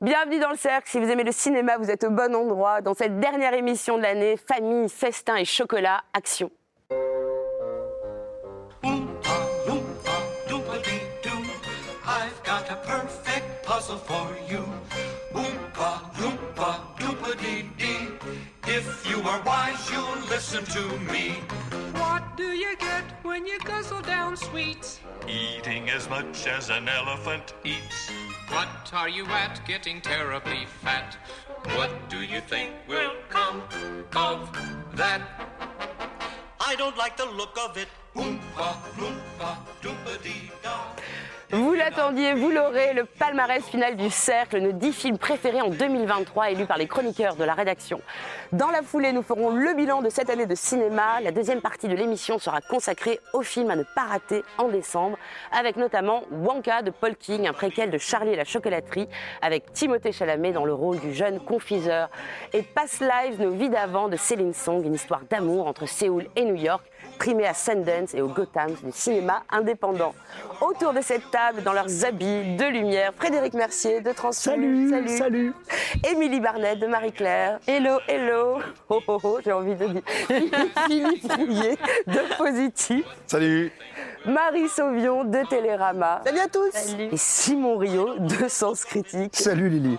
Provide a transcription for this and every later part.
Bienvenue dans le cercle. Si vous aimez le cinéma, vous êtes au bon endroit. Dans cette dernière émission de l'année, famille, festin et chocolat, action. Eating as much as an elephant eats. What are you at getting terribly fat? What do you think will come of that? I don't like the look of it. Oompa, loompa, doompa-dee-da. Vous l'attendiez, vous l'aurez, le palmarès final du Cercle, nos 10 films préférés en 2023, élus par les chroniqueurs de la rédaction. Dans la foulée, nous ferons le bilan de cette année de cinéma. La deuxième partie de l'émission sera consacrée aux films à ne pas rater en décembre, avec notamment Wonka de Paul King, un préquel de Charlie et la chocolaterie, avec Timothée Chalamet dans le rôle du jeune confiseur, et Past Lives, nos vies d'avant de Céline Song, une histoire d'amour entre Séoul et New York, primée à Sundance et au Gotham du cinéma indépendant. Autour de cette table, dans leurs habits de lumière, Frédéric Mercier de Transfilm. Salut, salut. Émilie Barnett de Marie-Claire. Hello, hello. Oh, oh, oh, j'ai envie de dire. Philippe Rouillet de Positif. Salut. Marie Sauvion de Télérama. Salut à tous Et Simon Rio de Sens Critique. Salut Lily.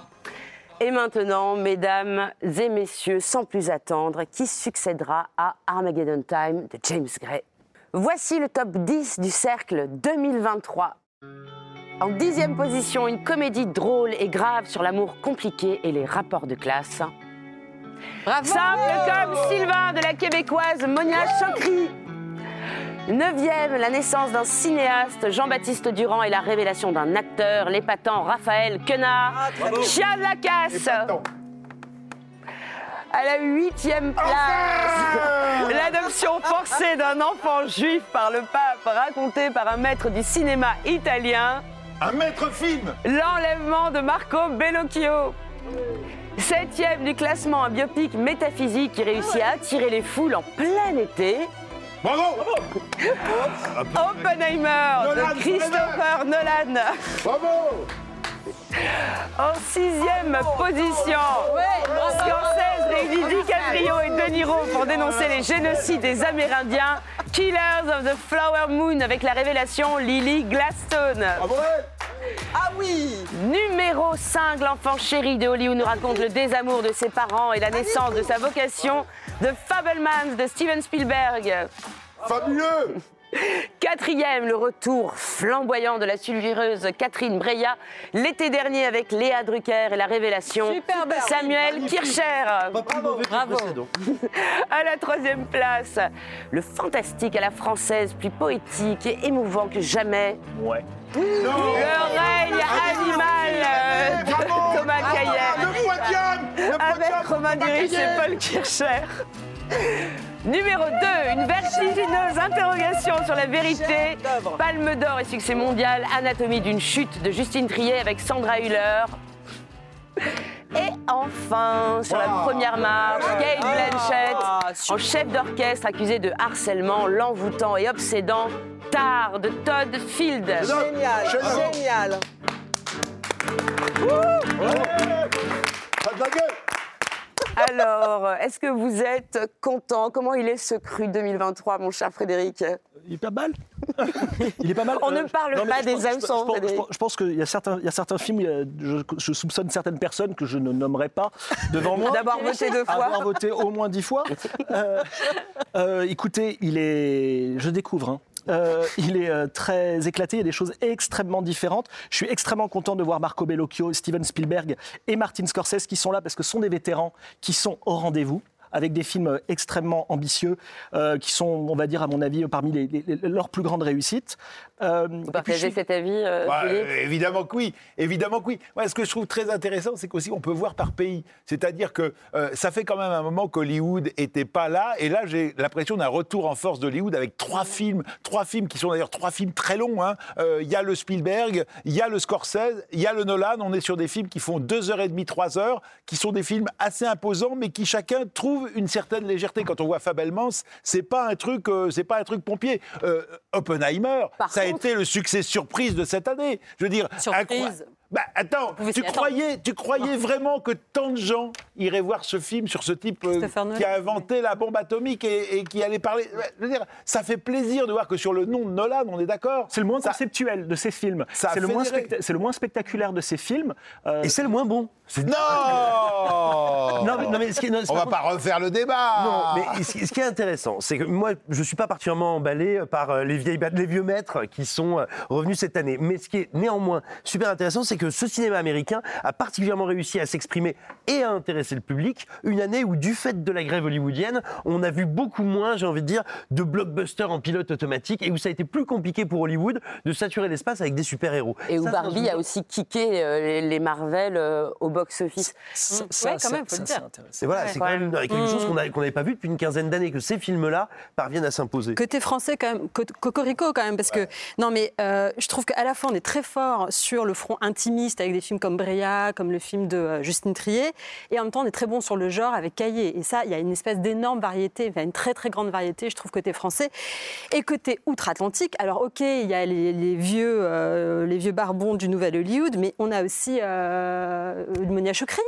Et maintenant, mesdames et messieurs, sans plus attendre, qui succédera à Armageddon Time de James Gray Voici le top 10 du Cercle 2023. En dixième position, une comédie drôle et grave sur l'amour compliqué et les rapports de classe. Simple comme Sylvain de la québécoise Monia Chokri. Neuvième, la naissance d'un cinéaste, Jean-Baptiste Durand et la révélation d'un acteur, l'épatant Raphaël Quenard. Chien de la casse. À la huitième place, l'adoption forcée d'un enfant juif par le pape raconté par un maître du cinéma italien, Un maître film. l'enlèvement de Marco Bellocchio. Septième du classement, un biopic métaphysique qui réussit à attirer les foules en plein été. Bravo. Oppenheimer Nolan, de Christopher Nolan. Bravo. En sixième position, Scorsese réunit DiCaprio et De Niro pour dénoncer les génocides des Amérindiens. Killers of the Flower Moon avec la révélation Lily Gladstone. Bravo. Ah oui Numéro 5, l'enfant chéri de Hollywood nous raconte le désamour de ses parents et la naissance de sa vocation. The Fablemans de Steven Spielberg. Fabuleux. Quatrième, le retour flamboyant de la sulfureuse Catherine Breillat l'été dernier avec Léa Drucker et la révélation Super belle. Samuel Kircher. Bravo À la troisième place, le fantastique à la française, plus poétique et émouvant que jamais, Ouais. le règne animal de Bravo. Thomas Ah, Caillet. Le podium. Le Avec. Romain Thomas Duris et Paul Kircher. Numéro 2, une vertigineuse interrogation sur la vérité. Palme d'or et succès mondial, Anatomie d'une chute de Justine Triet avec Sandra Hüller. Et enfin, sur la première marche, Kate Blanchett, Ah, en chef d'orchestre accusé de harcèlement, l'envoûtant et obsédant, Tar de Todd Field. Génial, génial Pas de la gueule. Alors, est-ce que vous êtes content? Comment il est ce cru 2023, mon cher Frédéric? Il est pas mal. Il est pas mal. On ne parle non, mais pas des je- hameçons, je pense- Frédéric. Je pense, je pense qu'il y a certains, il y a certains films, a- je soupçonne certaines personnes que je ne nommerai pas devant moi. D'avoir voté deux fois. Avoir voté au moins dix fois. Euh, euh, écoutez, il est. Je découvre. hein. Euh, il est euh, très éclaté, il y a des choses extrêmement différentes. Je suis extrêmement content de voir Marco Bellocchio, Steven Spielberg et Martin Scorsese qui sont là parce que ce sont des vétérans qui sont au rendez-vous avec des films extrêmement ambitieux euh, qui sont, on va dire, à mon avis, parmi les- les- les- leurs plus grandes réussites. Euh, Vous et puis je partagez cet avis, euh, Bah, euh, évidemment que oui, évidemment que oui. Moi, ce que je trouve très intéressant, c'est qu'aussi on peut voir par pays. C'est-à-dire que euh, ça fait quand même un moment qu'Hollywood était pas là, et là j'ai l'impression d'un retour en force d'Hollywood avec trois films, trois films qui sont d'ailleurs trois films très longs. hein. Euh, Il y a le Spielberg, il y a le Scorsese, il y a le Nolan. On est sur des films qui font deux heures et demie, trois heures, qui sont des films assez imposants, mais qui chacun trouve une certaine légèreté. Quand on voit Fabelmans, c'est pas un truc, euh, c'est pas un truc pompier. Euh, Oppenheimer, Par ça a été le succès surprise de cette année. Je veux dire, Surprise. Bah attends, tu croyais, tu croyais vraiment que tant de gens iraient voir ce film sur ce type euh, qui a inventé la bombe atomique et, et qui allait parler Ouais, je veux dire, Ça fait plaisir de voir que sur le nom de Nolan, on est d'accord. C'est le moins Ça- conceptuel de ces films. C'est le, moins fédéré. specta- c'est le moins spectaculaire de ces films. Euh, Et c'est le moins bon. Non Non, mais, non, mais ce qui est- non, c'est On va pas refaire le débat Non, mais ce qui ce qui est intéressant, c'est que moi, je suis pas particulièrement emballé par euh, les, vieilles, ba- les vieux maîtres qui sont euh, revenus cette année. Mais ce qui est néanmoins super intéressant, c'est que ce cinéma américain a particulièrement réussi à s'exprimer et à intéresser le public. Une année où, du fait de la grève hollywoodienne, on a vu beaucoup moins, j'ai envie de dire, de blockbusters en pilote automatique et où ça a été plus compliqué pour Hollywood de saturer l'espace avec des super-héros. Et où Ça, c'est Barbie a aussi kické euh, les, les Marvel euh, au box-office. ça, Ouais, ça, quand c'est- même, faut le ça, dire. c'est intéressant. Et voilà, Ouais. c'est quand même quelque chose qu'on a- qu'on n'avait pas vu depuis une quinzaine d'années, que ces films-là parviennent à s'imposer. Côté français, quand même, co- cocorico quand même, parce que non, mais euh, je trouve qu'à la fois on est très fort sur le front intimiste avec des films comme Bréa, comme le film de euh, Justine Trier, et en même temps on est très bon sur le genre avec Cahiers. Et ça, il y a une espèce d'énorme variété, enfin, une très très grande variété, je trouve côté français, et côté outre-Atlantique. Alors ok, il y a les, les vieux, euh, les vieux barbons du Nouvel Hollywood, mais on a aussi euh, Monia Chokri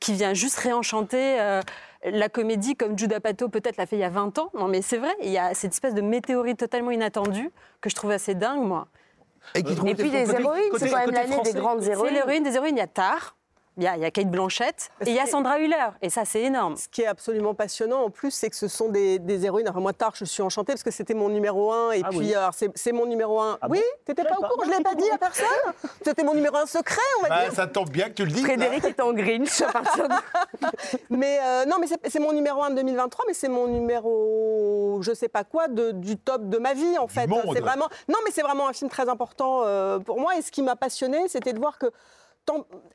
qui vient juste réenchanter euh, la comédie comme Judah Pato peut-être l'a fait il y a 20 ans. Non mais c'est vrai, il y a cette espèce de météorite totalement inattendue que je trouve assez dingue moi. Et qui trouve Et puis les héroïnes, c'est quand même l'année des grandes C'est héroïnes. l'héroïne des héroïnes, il y a Tar, il y a, il y a Kate Blanchett et il y a Sandra Hüller. Et ça c'est énorme. Ce qui est absolument passionnant en plus, c'est que ce sont des, des héroïnes. Enfin, moi, tard, je suis enchantée parce que c'était mon numéro un. Et Ah puis, oui. alors, c'est mon numéro un. Ah oui, bon t'étais pas sais au pas. courant, je l'ai pas dit à personne. C'était mon numéro un secret, on va Bah, dire. Ça tombe bien que tu le dises. là. Frédéric est en Grinch à partir de... Mais euh, non, mais c'est mon numéro un de 2023, mais c'est mon numéro, je sais pas quoi, de- du top de ma vie en fait. C'est vraiment, non, mais c'est vraiment un film très important euh, pour moi. Et ce qui m'a passionné, c'était de voir que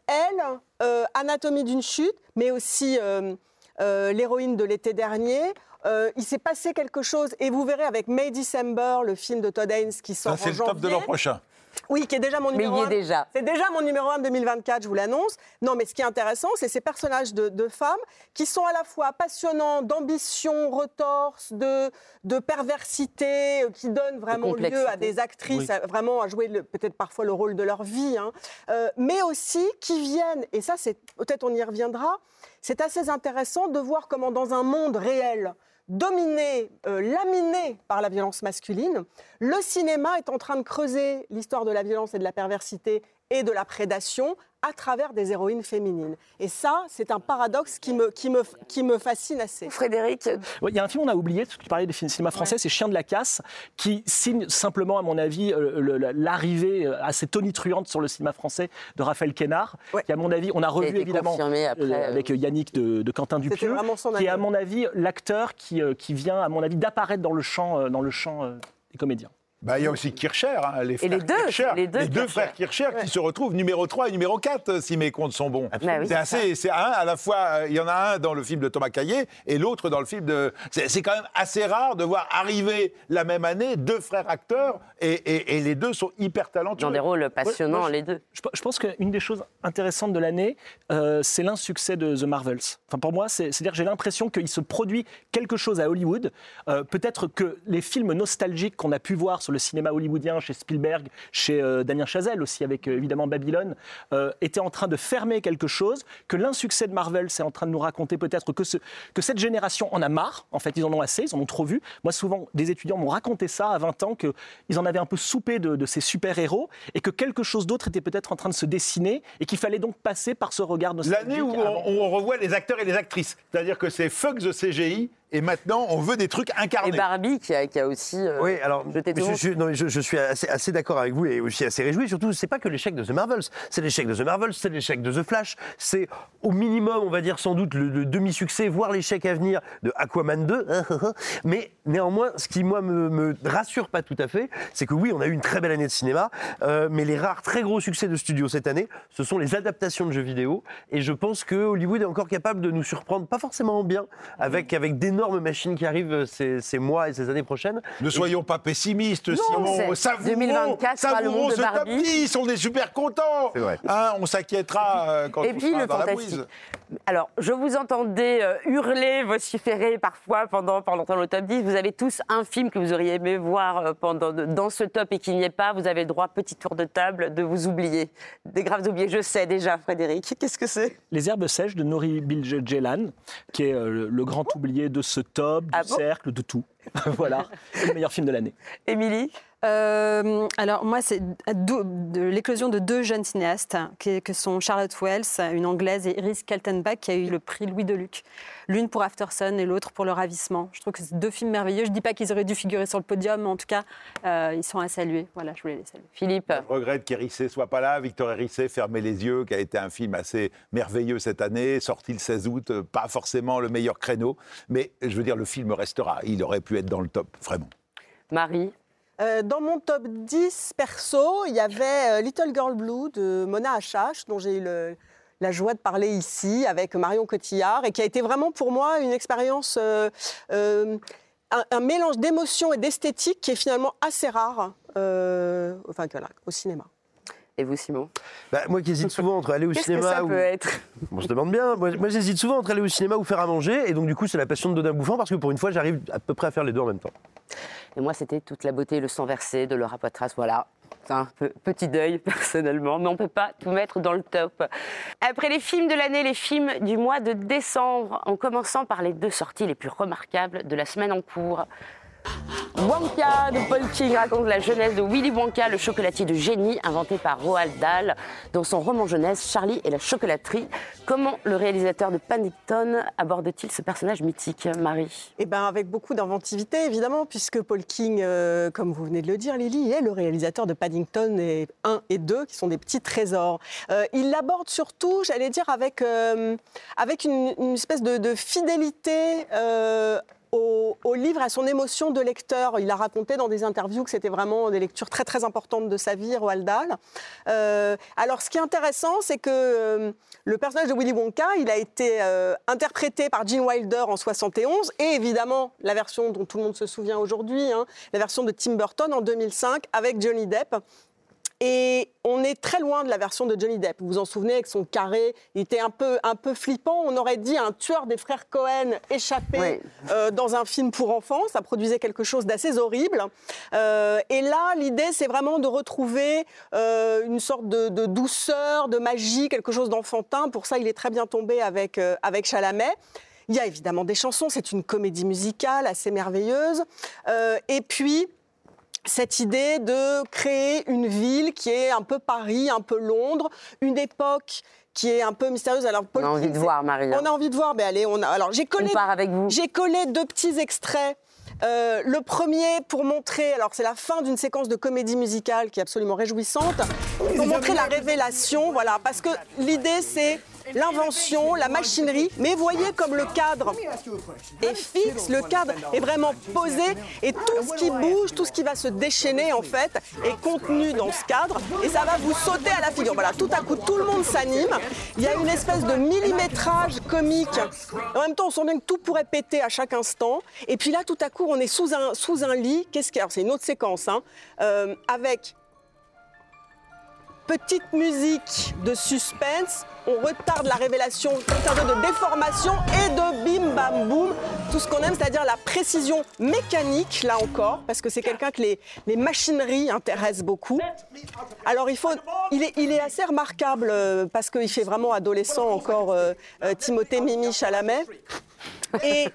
elle, euh, Anatomie d'une chute, mais aussi euh, euh, l'héroïne de l'été dernier. euh, il s'est passé quelque chose, et vous verrez avec May December, le film de Todd Haynes qui sort Ça, c'est en le top de janvier. l'an prochain. Oui, qui est déjà mon Mais numéro il y est un. déjà. C'est déjà mon numéro 1 2024, je vous l'annonce. Non, mais ce qui est intéressant, c'est ces personnages de, de femmes qui sont à la fois passionnants, d'ambition, retorse, de, de perversité, euh, qui donnent vraiment lieu à des actrices à- vraiment à jouer peut-être parfois le rôle de leur vie, hein. Euh, mais aussi qui viennent, et ça, c'est peut-être on y reviendra, c'est assez intéressant de voir comment dans un monde réel, dominé, euh, laminé par la violence masculine, le cinéma est en train de creuser l'histoire de la violence et de la perversité et de la prédation à travers des héroïnes féminines. Et ça, c'est un paradoxe qui me, qui me, qui me fascine assez. Frédéric, Ouais, Il y a un film qu'on a oublié, parce que tu parlais des films cinéma français, c'est Chien de la casse, qui signe simplement, à mon avis, euh, l'arrivée euh, assez tonitruante sur le cinéma français de Raphaël Quénard, Ouais. qui, à mon avis, on a revu évidemment après, euh, avec Yannick de, de Quentin Dupieux, qui est, à mon avis, l'acteur qui, qui vient, à mon avis, d'apparaître dans le champ, dans le champ euh, des comédiens. Bah, il y a aussi Kircher, hein, les frères les deux, Kircher, les deux Kircher. frères Kircher qui se retrouvent numéro 3 et numéro 4, euh, si mes comptes sont bons. Bah oui, c'est c'est assez, c'est un à la fois, euh, il y en a un dans le film de Thomas Caillet et l'autre dans le film de. C'est quand même assez rare de voir arriver la même année deux frères acteurs et, et- et les deux sont hyper talentueux. dans des rôles passionnants, moi, je- les deux. Je, pe- je pense qu'une des choses intéressantes de l'année, euh, c'est l'insuccès de The Marvels. Enfin, pour moi, c'est- c'est-à-dire que j'ai l'impression qu'il se produit quelque chose à Hollywood. Euh, Peut-être que les films nostalgiques qu'on a pu voir sur le cinéma hollywoodien, chez Spielberg, chez euh, Damien Chazelle aussi, avec euh, évidemment Babylone, euh, étaient en train de fermer quelque chose, que l'insuccès de Marvel, c'est en train de nous raconter peut-être que, ce- que cette génération en a marre. En fait, ils en ont assez, ils en ont trop vu. Moi, souvent, des étudiants m'ont raconté ça à 20 ans, qu'ils en avaient un peu soupé de, de ces super-héros et que quelque chose d'autre était peut-être en train de se dessiner et qu'il fallait donc passer par ce regard nostalgique. L'année où on, où on revoit les acteurs et les actrices. C'est-à-dire que c'est fuck the CGI et maintenant on veut des trucs Et incarnés. Barbie qui a, qui a aussi euh, Oui, alors jeté tout je, je- non, mais je- je suis assez, assez d'accord avec vous et aussi assez réjoui. Surtout, c'est pas que l'échec de The Marvels, c'est l'échec de The Marvels, c'est l'échec de The Flash, c'est au minimum, on va dire sans doute le, le demi-succès, voire l'échec à venir de Aquaman 2. Mais néanmoins, ce qui moi me, me rassure pas tout à fait, c'est que oui, on a eu une très belle année de cinéma, euh, mais les rares très gros succès de studio cette année, ce sont les adaptations de jeux vidéo. Et je pense que Hollywood est encore capable de nous surprendre, pas forcément en bien, avec avec d'énormes énorme machine qui arrive euh, ces, ces mois et ces années prochaines. Ne soyons pas pessimistes. Savourons, 2024 sera le savourons ce top Barbie. 10, on est super contents. C'est vrai. Hein, on s'inquiétera euh, quand Et on puis sera le dans la bouise. Alors, je vous entendais euh, hurler, vociférer parfois pendant, pendant le top 10. Vous avez tous un film que vous auriez aimé voir euh, pendant, dans ce top et qui n'y est pas. Vous avez le droit, petit tour de table, de vous oublier. Des graves oubliés, je sais déjà, Frédéric. Qu'est-ce que c'est? Les herbes sèches de Nori Bilge-Ceylan, qui est euh, le, le grand oublié de ce top, du Ah bon? cercle, de tout. Voilà, le meilleur film de l'année. Émilie? Euh, alors moi, c'est l'éclosion de deux jeunes cinéastes, qui, que sont Charlotte Wells, une anglaise, et Iris Kaltenbach, qui a eu le prix Louis Deluc. L'une pour Aftersun et l'autre pour Le Ravissement. Je trouve que c'est deux films merveilleux. Je ne dis pas qu'ils auraient dû figurer sur le podium, mais en tout cas, euh, ils sont à saluer. Voilà, je voulais les saluer. Philippe Je regrette qu'Hérissé soit pas là. Victor Hérissé, Fermez les yeux, qui a été un film assez merveilleux cette année, sorti le 16 août, euh, pas forcément le meilleur créneau, mais je veux dire, le film restera. Il aurait pu être dans le top, vraiment. Marie Euh, dans mon top 10 perso, il y avait euh, Little Girl Blue de Mona Achache, dont j'ai eu le- la joie de parler ici avec Marion Cotillard, et qui a été vraiment pour moi une expérience, euh, euh, un, un mélange d'émotion et d'esthétique qui est finalement assez rare euh, enfin, voilà, au cinéma. et vous, Simon? Bah, moi qui hésite souvent entre aller au Qu'est-ce que cinéma ça ou... peut être? Bon, je demande bien. Moi, moi, j'hésite souvent entre aller au cinéma ou faire à manger. Et donc, du coup, c'est la passion de Dodin Bouffant parce que pour une fois, j'arrive à peu près à faire les deux en même temps. Et moi, c'était toute la beauté et le sang versé de Laura Poitras. Voilà. C'est un petit deuil, personnellement, mais on ne peut pas tout mettre dans le top. Après les films de l'année, les films du mois de décembre, en commençant par les deux sorties les plus remarquables de la semaine en cours. Wonka de Paul King raconte la jeunesse de Willy Wonka, le chocolatier de génie inventé par Roald Dahl. Dans son roman jeunesse, Charlie et la chocolaterie, comment le réalisateur de Paddington aborde-t-il ce personnage mythique, Marie? Eh ben, avec beaucoup d'inventivité, évidemment, puisque Paul King, euh, comme vous venez de le dire, Lily, est le réalisateur de Paddington et 1 et 2, qui sont des petits trésors. Euh, il l'aborde surtout, j'allais dire, avec, euh, avec une, espèce de fidélité. Au, au livre, à son émotion de lecteur. Il a raconté dans des interviews que c'était vraiment des lectures très très importantes de sa vie, Roald Dahl. Euh, alors, ce qui est intéressant, c'est que euh, le personnage de Willy Wonka, il a été euh, interprété par Gene Wilder en 71 et évidemment la version dont tout le monde se souvient aujourd'hui, hein, la version de Tim Burton en 2005 avec Johnny Depp. Et on est très loin de la version de Johnny Depp. Vous vous en souvenez, avec son carré, il était un peu, un peu flippant. On aurait dit un tueur des frères Cohen échappé Oui. euh, dans un film pour enfants. Ça produisait quelque chose d'assez horrible. Euh, et là, l'idée, c'est vraiment de retrouver euh, une sorte de, de douceur, de magie, quelque chose d'enfantin. Pour ça, il est très bien tombé avec, avec Chalamet. Il y a évidemment des chansons, c'est une comédie musicale assez merveilleuse. Et puis, cette idée de créer une ville qui est un peu Paris, un peu Londres, une époque qui est un peu mystérieuse. Alors, On a envie King, de voir, Marie. On a envie de voir, mais allez, on a. Alors, j'ai collé On part avec vous. j'ai collé deux petits extraits. Euh, le premier pour montrer, alors c'est la fin d'une séquence de comédie musicale qui est absolument réjouissante, pour montrer la révélation, voilà, parce que l'idée c'est l'invention, la machinerie, mais voyez comme le cadre est fixe, le cadre est vraiment posé, et tout ce qui bouge, tout ce qui va se déchaîner en fait, est contenu dans ce cadre, et ça va vous sauter à la figure. Voilà, tout à coup, tout le monde s'anime. Il y a une espèce de millimétrage comique. En même temps, on sent bien que tout pourrait péter à chaque instant. Et puis là, tout à coup, on est sous un, lit. Qu'est-ce C'est une autre séquence, hein, euh, avec petite musique de suspense, on retarde la révélation, jeu de déformation et de bim bam boum, tout ce qu'on aime, c'est-à-dire la précision mécanique, là encore, parce que c'est quelqu'un que les, machineries intéressent beaucoup. Alors il faut, il est, il est assez remarquable euh, parce qu'il fait vraiment adolescent encore euh, euh, Timothée Mimi Chalamet. Et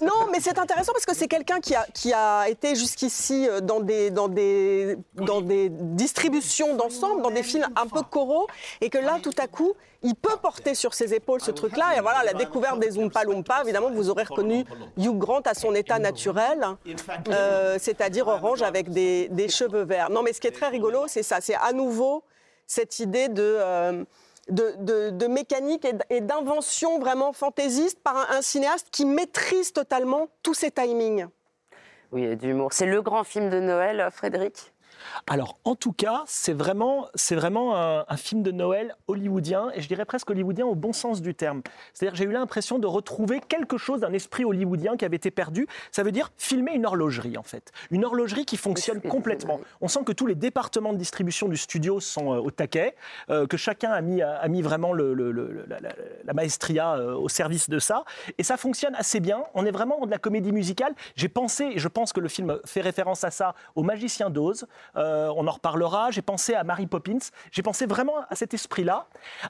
non, mais c'est intéressant parce que c'est quelqu'un qui a, qui a été jusqu'ici euh, dans des, dans, des, dans des distributions d'ensemble, dans des films un peu coraux, et que là, tout à coup, il peut porter sur ses épaules ce truc-là. Et voilà, la découverte des Oompa Loompa, évidemment, vous aurez reconnu Hugh Grant à son état naturel, euh, c'est-à-dire orange avec des, des cheveux verts. Non, mais ce qui est très rigolo, c'est ça, c'est à nouveau cette idée de... euh, de, mécanique et d'invention vraiment fantaisiste par un, un cinéaste qui maîtrise totalement tous ses timings. Oui, et d'humour. C'est le grand film de Noël, Frédéric? Alors, en tout cas, c'est vraiment, c'est vraiment un, un film de Noël hollywoodien, et je dirais presque hollywoodien au bon sens du terme. C'est-à-dire que j'ai eu l'impression de retrouver quelque chose d'un esprit hollywoodien qui avait été perdu. Ça veut dire filmer une horlogerie, en fait. Une horlogerie qui fonctionne complètement. On sent que tous les départements de distribution du studio sont euh, au taquet, euh, que chacun a mis, a mis vraiment le, le- le- la, la- la maestria euh, au service de ça. Et ça fonctionne assez bien. On est vraiment dans de la comédie musicale. J'ai pensé, et je pense que le film fait référence à ça, au Magicien d'Oz. Euh, on en reparlera. J'ai pensé à Mary Poppins. J'ai pensé vraiment à cet esprit-là,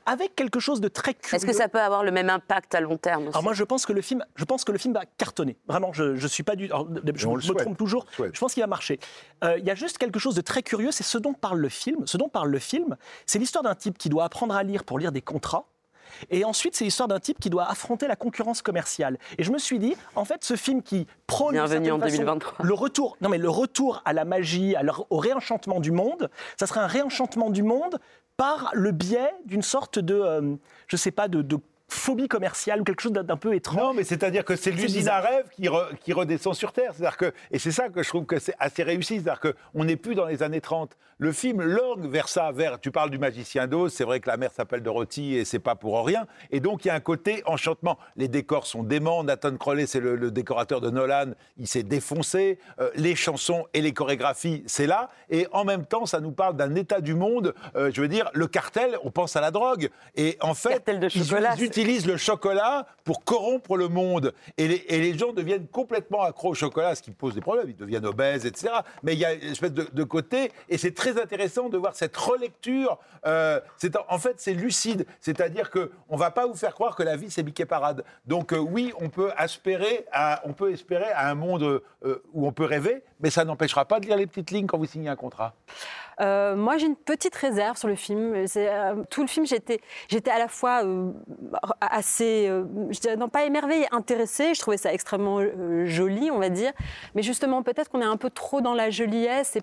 avec quelque chose de très curieux. Est-ce que ça peut avoir le même impact à long terme aussi Alors moi, je pense que le film, je pense que le film va cartonner. Vraiment, je, je suis pas du. alors, je on me trompe toujours. Je pense qu'il va marcher. Euh, Il y a juste quelque chose de très curieux, c'est ce dont parle le film. Ce dont parle le film, c'est l'histoire d'un type qui doit apprendre à lire pour lire des contrats. Et ensuite, c'est l'histoire d'un type qui doit affronter la concurrence commerciale. Et je me suis dit, en fait, ce film qui prône d'une Bienvenue certaine en façon 2023. le retour, non mais le retour à la magie, à leur- au réenchantement du monde, ça serait un réenchantement du monde par le biais d'une sorte de, euh, je sais pas, de, de phobie commerciale ou quelque chose d'un peu étrange. Non, mais c'est-à-dire que c'est l'usine à rêve qui, re- qui redescend sur Terre. C'est-à-dire que, et c'est ça que je trouve que c'est assez réussi. C'est-à-dire qu'on n'est plus dans les années 30. Le film lorgue vers ça, vers. Tu parles du magicien d'Oz, c'est vrai que la mère s'appelle Dorothy et c'est pas pour rien. Et donc il y a un côté enchantement. Les décors sont déments. Nathan Crowley, c'est le, le décorateur de Nolan, il s'est défoncé. Euh, les chansons et les chorégraphies, c'est là. Et en même temps, ça nous parle d'un état du monde. Euh, je veux dire, le cartel, on pense à la drogue. Et en fait, Cartel de ils- chocolat, ils utilisent le chocolat pour corrompre le monde. Et les, gens deviennent complètement accros au chocolat, ce qui pose des problèmes. Ils deviennent obèses, etc. Mais il y a une espèce de, côté, et c'est très intéressant de voir cette relecture. euh, c'est en- fait, c'est lucide. C'est-à-dire qu'on ne va pas vous faire croire que la vie, c'est biquet parade. Donc euh, oui, on peut, espérer à, on peut espérer à un monde euh, où on peut rêver, mais ça n'empêchera pas de lire les petites lignes quand vous signez un contrat. Euh, moi, j'ai une petite réserve sur le film. Euh, tout le film, j'étais, j'étais à la fois euh, assez, je dirais, non pas émerveillée, intéressée. Je trouvais ça extrêmement joli, on va dire. Mais justement, peut-être qu'on est un peu trop dans la joliesse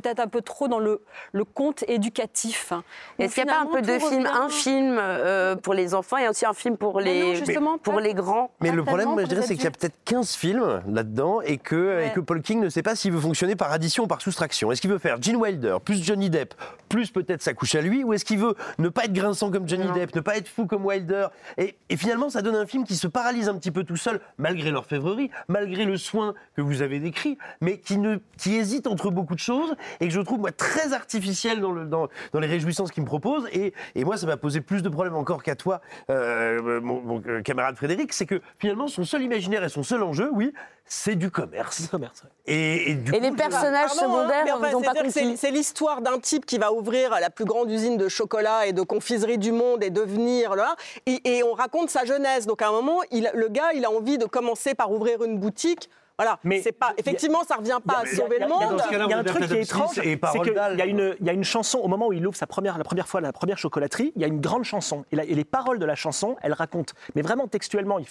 peut-être un peu trop dans le, le conte éducatif. hein, Est-ce qu'il n'y a pas un peu de film, un film euh, pour les enfants et aussi un film pour non, les, justement, pour pas- les grands? Mais le problème, moi, je dirais, c'est qu'il y a peut-être 15 films là-dedans et que, Ouais. et que Paul King ne sait pas s'il veut fonctionner par addition ou par soustraction. Est-ce qu'il veut faire Gene Wilder plus Johnny Depp plus peut-être sa couche à lui ou est-ce qu'il veut ne pas être grinçant comme Johnny Depp, ne pas être fou comme Wilder et, et finalement, ça donne un film qui se paralyse un petit peu tout seul malgré l'orfèvrerie, malgré le soin que vous avez décrit, mais qui, ne, qui hésite entre beaucoup de choses et que je trouve, moi, très artificiel dans, le, dans, dans les réjouissances qu'il me propose. Et, et moi, ça m'a posé plus de problèmes encore qu'à toi, euh, mon, mon, euh, camarade Frédéric, c'est que finalement, son seul imaginaire et son seul enjeu, oui, c'est du commerce. commerce, ouais. Et, et du Et coup, les personnages Pardon, hein, secondaires, mais enfin, pas c'est- l'histoire d'un type qui va ouvrir la plus grande usine de chocolat et de confiserie du monde et devenir là. Et, et on raconte sa jeunesse. Donc à un moment, il- le gars, il a envie de commencer par ouvrir une boutique. Voilà. Mais c'est pas. il y a- Effectivement, ça revient pas à sauver le monde. Il y a un truc qui est étrange, c'est qu'il y, a une- il y a une chanson, au moment où il ouvre sa première, la première fois la première chocolaterie, il y a une grande chanson. Et, la- et les paroles de la chanson, elles racontent, mais vraiment textuellement, il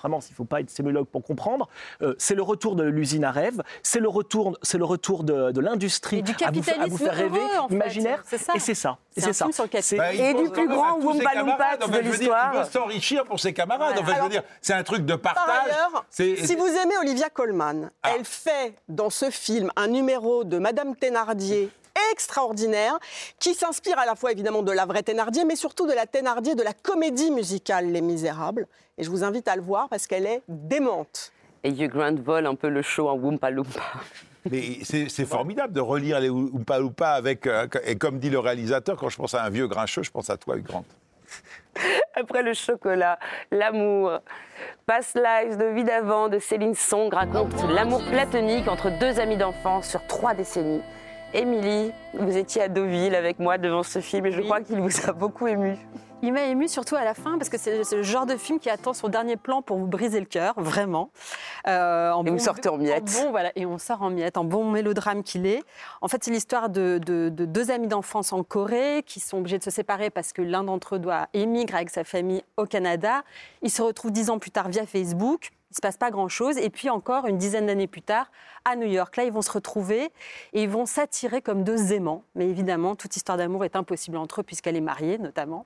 vraiment, il ne faut pas être sémiologue pour comprendre, euh, c'est le retour de l'usine à rêve, c'est le retour, c'est le retour de, de l'industrie à vous, à vous faire rêver, heureux, en fait. imaginaire. C'est ça. Et c'est ça. Et C'est ça. Bah, Et du plus grand Wumpa de l'histoire. Il veut s'enrichir pour ses camarades. Ouais. Enfin, je veux dire, c'est un truc de Par partage. si vous aimez Olivia Colman, Ah. elle fait dans ce film un numéro de Madame Thénardier extraordinaire qui s'inspire à la fois évidemment de la vraie Thénardier mais surtout de la Thénardier de la comédie musicale Les Misérables et je vous invite à le voir parce qu'elle est démente. Et Hugh Grant vole un peu le show en Wumpa Loompa. Mais c'est c'est formidable de relire les Oompa Loompa avec, euh, et comme dit le réalisateur, quand je pense à un vieux grincheux, je pense à toi, Hugh Grant. Après le chocolat, l'amour. Past Lives de Vie d'avant de Céline Song raconte l'amour platonique entre deux amis d'enfance sur trois décennies. Émilie, vous étiez à Deauville avec moi devant ce film et je crois qu'il vous a beaucoup ému. Il m'a ému surtout à la fin parce que c'est le genre de film qui attend son dernier plan pour vous briser le cœur, vraiment. Euh, en Et vous sortez en miettes. bon, voilà, et on sort en miettes, en bon mélodrame qu'il est. En fait, c'est l'histoire de, de- de deux amis d'enfance en Corée qui sont obligés de se séparer parce que l'un d'entre eux doit émigrer avec sa famille au Canada. Ils se retrouvent dix ans plus tard via Facebook. Il ne se passe pas grand-chose. Et puis encore, une dizaine d'années plus tard, à New York, là, ils vont se retrouver et ils vont s'attirer comme deux aimants. Mais évidemment, toute histoire d'amour est impossible entre eux puisqu'elle est mariée, notamment.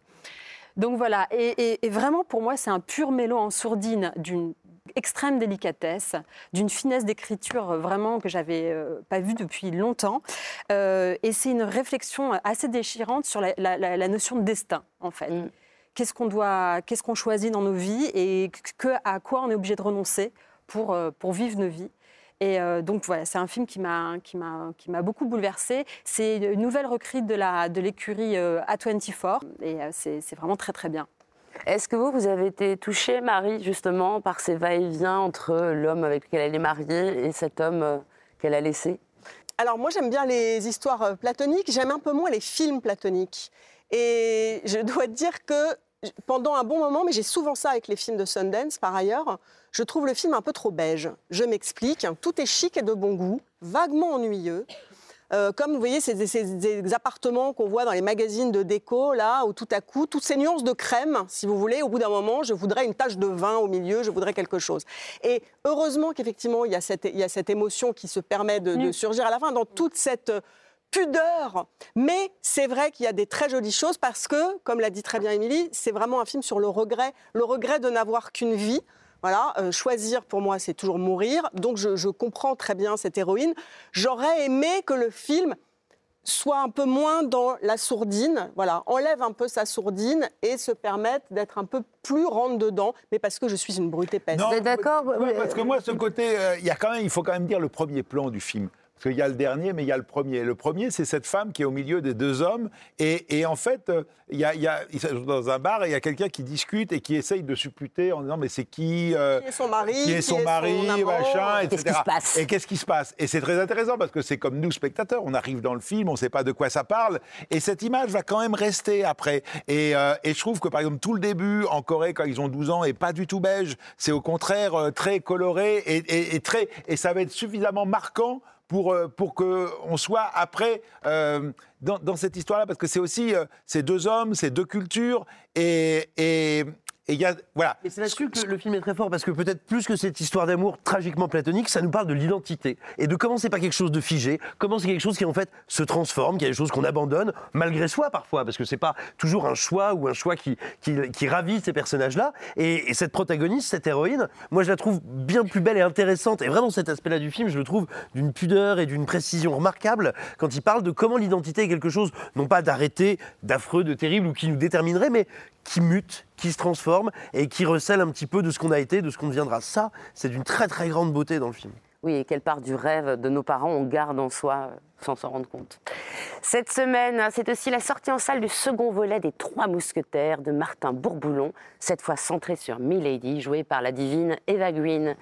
Donc voilà, et, et- et vraiment pour moi, c'est un pur mélo en sourdine d'une extrême délicatesse, d'une finesse d'écriture euh, vraiment que j'avais euh, pas vue depuis longtemps. Euh, et c'est une réflexion assez déchirante sur la, la- la- la notion de destin, en fait. Mm. Qu'est-ce qu'on doit, qu'est-ce qu'on choisit dans nos vies et que, à quoi on est obligé de renoncer pour, euh, pour vivre nos vies. Et euh, donc voilà, c'est un film qui m'a qui m'a qui m'a beaucoup bouleversée. C'est une nouvelle recrue de la de l'écurie euh, A24 et euh, c'est c'est vraiment très très bien. Est-ce que vous, vous avez été touchée, Marie, justement, par ces va-et-vient entre l'homme avec lequel elle est mariée et cet homme qu'elle a laissé? Alors moi j'aime bien les histoires platoniques, j'aime un peu moins les films platoniques. Et je dois dire que pendant un bon moment, mais j'ai souvent ça avec les films de Sundance par ailleurs, je trouve le film un peu trop beige. Je m'explique, tout est chic et de bon goût, vaguement ennuyeux. Euh, comme vous voyez, c'est des, appartements qu'on voit dans les magazines de déco, là, où tout à coup, toutes ces nuances de crème, si vous voulez, au bout d'un moment, je voudrais une tache de vin au milieu, je voudrais quelque chose. Et heureusement qu'effectivement, il, y a cette- il y a cette émotion qui se permet de, de surgir à la fin dans toute cette pudeur. Mais c'est vrai qu'il y a des très jolies choses parce que, comme l'a dit très bien Émilie, c'est vraiment un film sur le regret, le regret de n'avoir qu'une vie. Voilà, euh, choisir pour moi, c'est toujours mourir. Donc je, je comprends très bien cette héroïne. J'aurais aimé que le film soit un peu moins dans la sourdine, voilà, enlève un peu sa sourdine et se permette d'être un peu plus rentre dedans, mais parce que je suis une brute épaisse. Non, Vous êtes d'accord Parce que moi, ce côté, euh, il y a quand même, il faut quand même dire le premier plan du film. Parce qu'il y a le dernier, mais il y a le premier. Le premier, c'est cette femme qui est au milieu des deux hommes. Et, et en fait, euh, il y a, il y a- ils sont dans un bar et il y a quelqu'un qui discute et qui essaye de supputer en disant Mais c'est qui euh, Qui est son mari Qui est son mari, amant machin, etc. Qu'est-ce qui se passe? Et qu'est-ce qui se passe? Et c'est très intéressant parce que c'est comme nous, spectateurs. On arrive dans le film, on ne sait pas de quoi ça parle. Et cette image va quand même rester après. Et, euh, et je trouve que, par exemple, tout le début en Corée, quand ils ont 12 ans, est pas du tout beige. C'est au contraire euh, très coloré et, et- et très, et ça va être suffisamment marquant pour, euh, pour qu'on soit après euh, dans, dans cette histoire-là, parce que c'est aussi euh, ces deux hommes, ces deux cultures, et et- et il y a voilà. Et c'est là-dessus que le film est très fort, parce que peut-être plus que cette histoire d'amour tragiquement platonique, ça nous parle de l'identité. Et de comment c'est pas quelque chose de figé, comment c'est quelque chose qui en fait se transforme, qui est des choses qu'on abandonne, malgré soi parfois, parce que c'est pas toujours un choix ou un choix qui, qui, qui ravit ces personnages-là. Et, et cette protagoniste, cette héroïne, moi je la trouve bien plus belle et intéressante. Et vraiment cet aspect-là du film, je le trouve d'une pudeur et d'une précision remarquable quand il parle de comment l'identité est quelque chose, non pas d'arrêté, d'affreux, de terrible ou qui nous déterminerait, mais qui mute, qui se transforme et qui recèle un petit peu de ce qu'on a été, de ce qu'on deviendra. Ça, c'est d'une très très grande beauté dans le film. Oui, et quelle part du rêve de nos parents on garde en soi euh, sans s'en rendre compte. Cette semaine, hein, c'est aussi la sortie en salle du second volet des Trois Mousquetaires de Martin Bourboulon, cette fois centré sur Milady, jouée par la divine Eva Green.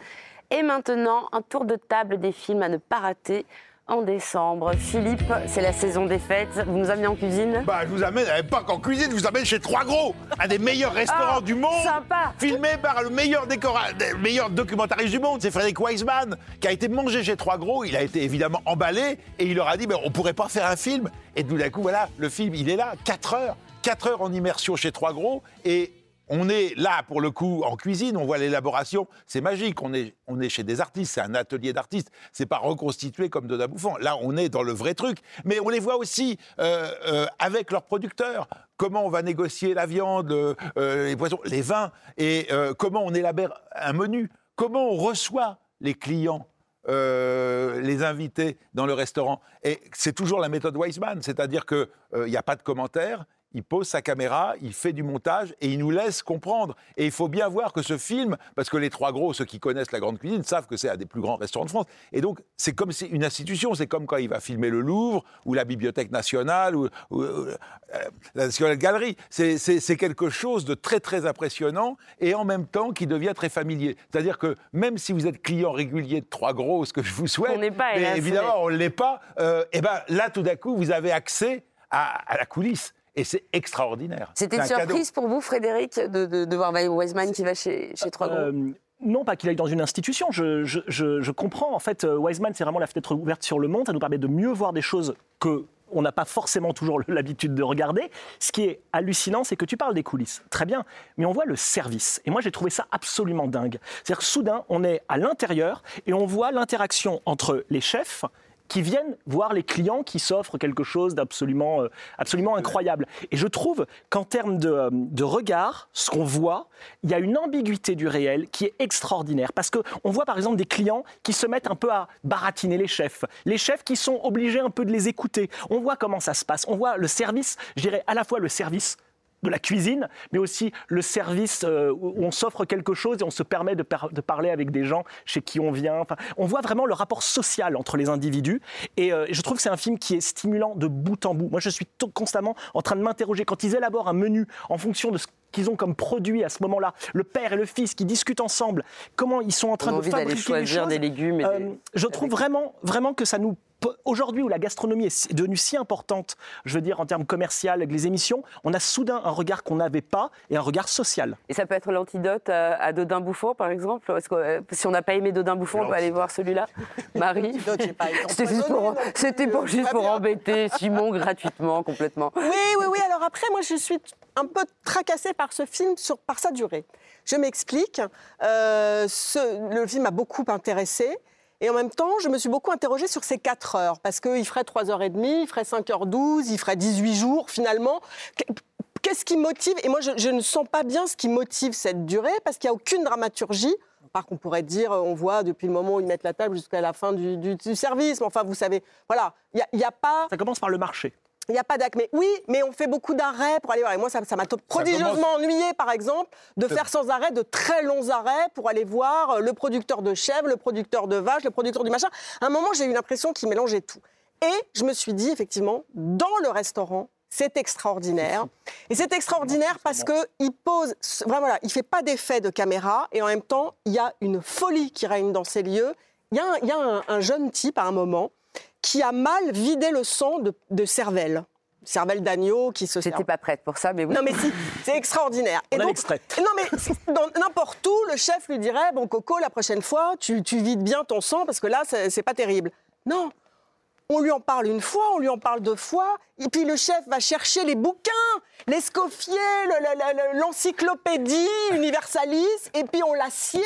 Et maintenant, un tour de table des films à ne pas rater en décembre. Philippe, c'est la saison des fêtes. Vous nous amenez en cuisine? Bah, je vous amène, euh, pas qu'en cuisine, je vous amène chez Trois Gros, un des meilleurs restaurants Ah, du monde. sympa. Filmé par le meilleur, décora... le meilleur documentariste du monde, c'est Frédéric Weisman, qui a été mangé chez Trois Gros. Il a été évidemment emballé et il leur a dit mais on pourrait pas faire un film. Et tout d'un coup, voilà, le film, il est là, 4 heures. 4 heures en immersion chez Trois Gros. Et on est là, pour le coup, en cuisine, on voit l'élaboration, c'est magique. On est, on est chez des artistes, c'est un atelier d'artistes. C'est pas reconstitué comme Donna Bouffant. Là, on est dans le vrai truc. Mais on les voit aussi euh, euh, avec leurs producteurs. Comment on va négocier la viande, euh, les poissons, les vins, et comment on élabore un menu. Comment on reçoit les clients. les invités dans le restaurant. Et c'est toujours la méthode Weisman, c'est-à-dire qu'il n'y a pas de commentaires, il pose sa caméra, il fait du montage et il nous laisse comprendre. Et il faut bien voir que ce film, parce que les trois gros, ceux qui connaissent la grande cuisine, savent que c'est un des plus grands restaurants de France. Et donc, c'est comme c'est une institution. C'est comme quand il va filmer le Louvre ou la Bibliothèque nationale ou, ou, euh, la National Gallery. C'est- quelque chose de très, très impressionnant et en même temps qui devient très familier. C'est-à-dire que même si vous êtes client régulier de trois gros, ce que je vous souhaite, On pas, mais évidemment, on ne l'est pas, euh, et ben là, tout d'un coup, vous avez accès à, à la coulisse. Et c'est extraordinaire. C'était une un cadeau. surprise pour vous, Frédéric, de, de, de voir Weisman qui va chez, chez Trois Gros Euh, non, pas qu'il aille dans une institution. Je, je- je- je comprends. En fait, euh, Wiseman, c'est vraiment la fenêtre ouverte sur le monde. Ça nous permet de mieux voir des choses que on n'a pas forcément toujours l'habitude de regarder. Ce qui est hallucinant, c'est que tu parles des coulisses. Très bien. Mais on voit le service. Et moi, j'ai trouvé ça absolument dingue. C'est-à-dire que soudain, on est à l'intérieur et on voit l'interaction entre les chefs qui viennent voir les clients qui s'offrent quelque chose d'absolument euh, absolument incroyable. Et je trouve qu'en termes de, euh, de regard, ce qu'on voit, il y a une ambiguïté du réel qui est extraordinaire. Parce qu'on voit par exemple des clients qui se mettent un peu à baratiner les chefs. Les chefs qui sont obligés un peu de les écouter. On voit comment ça se passe. On voit le service, je dirais à la fois le service de la cuisine, mais aussi le service euh, où on s'offre quelque chose et on se permet de, par- de parler avec des gens chez qui on vient. Enfin, on voit vraiment le rapport social entre les individus et euh, je trouve que c'est un film qui est stimulant de bout en bout. Moi, je suis constamment en train de m'interroger quand ils élaborent un menu en fonction de ce qu'ils ont comme produit à ce moment-là, le père et le fils qui discutent ensemble, comment ils sont en train On de envie fabriquer choisir choses. des légumes et Euh, des- je trouve vraiment, vraiment que ça nous Aujourd'hui, où la gastronomie est devenue si importante, je veux dire en termes commerciaux, avec les émissions, on a soudain un regard qu'on n'avait pas et un regard social. Et ça peut être l'antidote à, à Dodin Bouffon, par exemple Est-ce que, euh, Si on n'a pas aimé Dodin Bouffon, on peut aller voir celui-là Marie C'était juste pour, c'était euh, juste pour embêter Simon gratuitement, complètement. Oui, oui, oui. Alors après, moi, je suis un peu tracassée par ce film, sur, par sa durée. Je m'explique. Euh, ce- le film m'a beaucoup intéressée. Et en même temps, je me suis beaucoup interrogée sur ces 4 heures. Parce qu'il ferait 3h30, il ferait 5h12, il ferait 18 jours finalement. Qu- Qu'est-ce qui motive? Et moi, je, ne sens pas bien ce qui motive cette durée, parce qu'il n'y a aucune dramaturgie. Par qu'on pourrait dire, on voit depuis le moment où ils mettent la table jusqu'à la fin du, du- du service. Mais enfin, vous savez, voilà, il n'y a pas. Ça commence par le marché. Il n'y a pas. Mais oui, mais on fait beaucoup d'arrêts pour aller voir. Et moi, ça m'a prodigieusement ennuyé, par exemple, de faire sans arrêt de très longs arrêts pour aller voir euh, le producteur de chèvre, le producteur de vache, le producteur du machin. À un moment, j'ai eu l'impression qu'il mélangeait tout. Et je me suis dit, effectivement, dans le restaurant, c'est extraordinaire. Et c'est extraordinaire parce qu'il pose, vraiment là, il fait pas d'effet de caméra et en même temps, il y a une folie qui règne dans ces lieux. Il y a, un, il y a un- un jeune type à un moment qui a mal vidé le sang de, de cervelle. Cervelle d'agneau qui se J'étais pas prête pour ça, mais oui. Non mais si, c'est extraordinaire. On a l'extrait. Non mais n'importe où, le chef lui dirait bon Coco, la prochaine fois, tu, tu vides bien ton sang parce que là, c'est pas terrible. Non. On lui en parle une fois, on lui en parle deux fois, et puis le chef va chercher les bouquins, l'Escoffier, le- le- le- l'encyclopédie universalis, et puis on l'assied,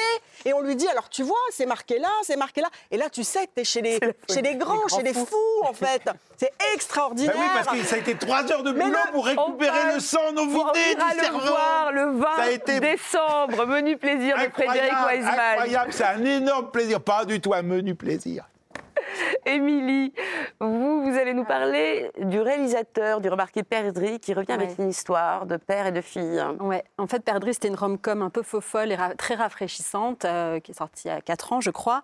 et on lui dit alors tu vois, c'est marqué là, c'est marqué là, et là tu sais que t'es chez les, chez les grands, Les chez les fous. fous en fait. C'est extraordinaire. Ben oui, parce que ça a été trois heures de boulot pour récupérer le sang non On vidé ira du le cerveau. voir le 20 Ça a été décembre, menu plaisir de Frédéric Incroyable, Weisman. incroyable, c'est un énorme plaisir, pas du tout un menu plaisir. Émilie, vous, vous allez nous parler du réalisateur du remarqué Perdri qui revient avec une histoire de père et de fille. Ouais, en fait, Perdri, c'était une rom-com un peu faux-folle et ra- très rafraîchissante, euh, qui est sortie il y a 4 ans, je crois.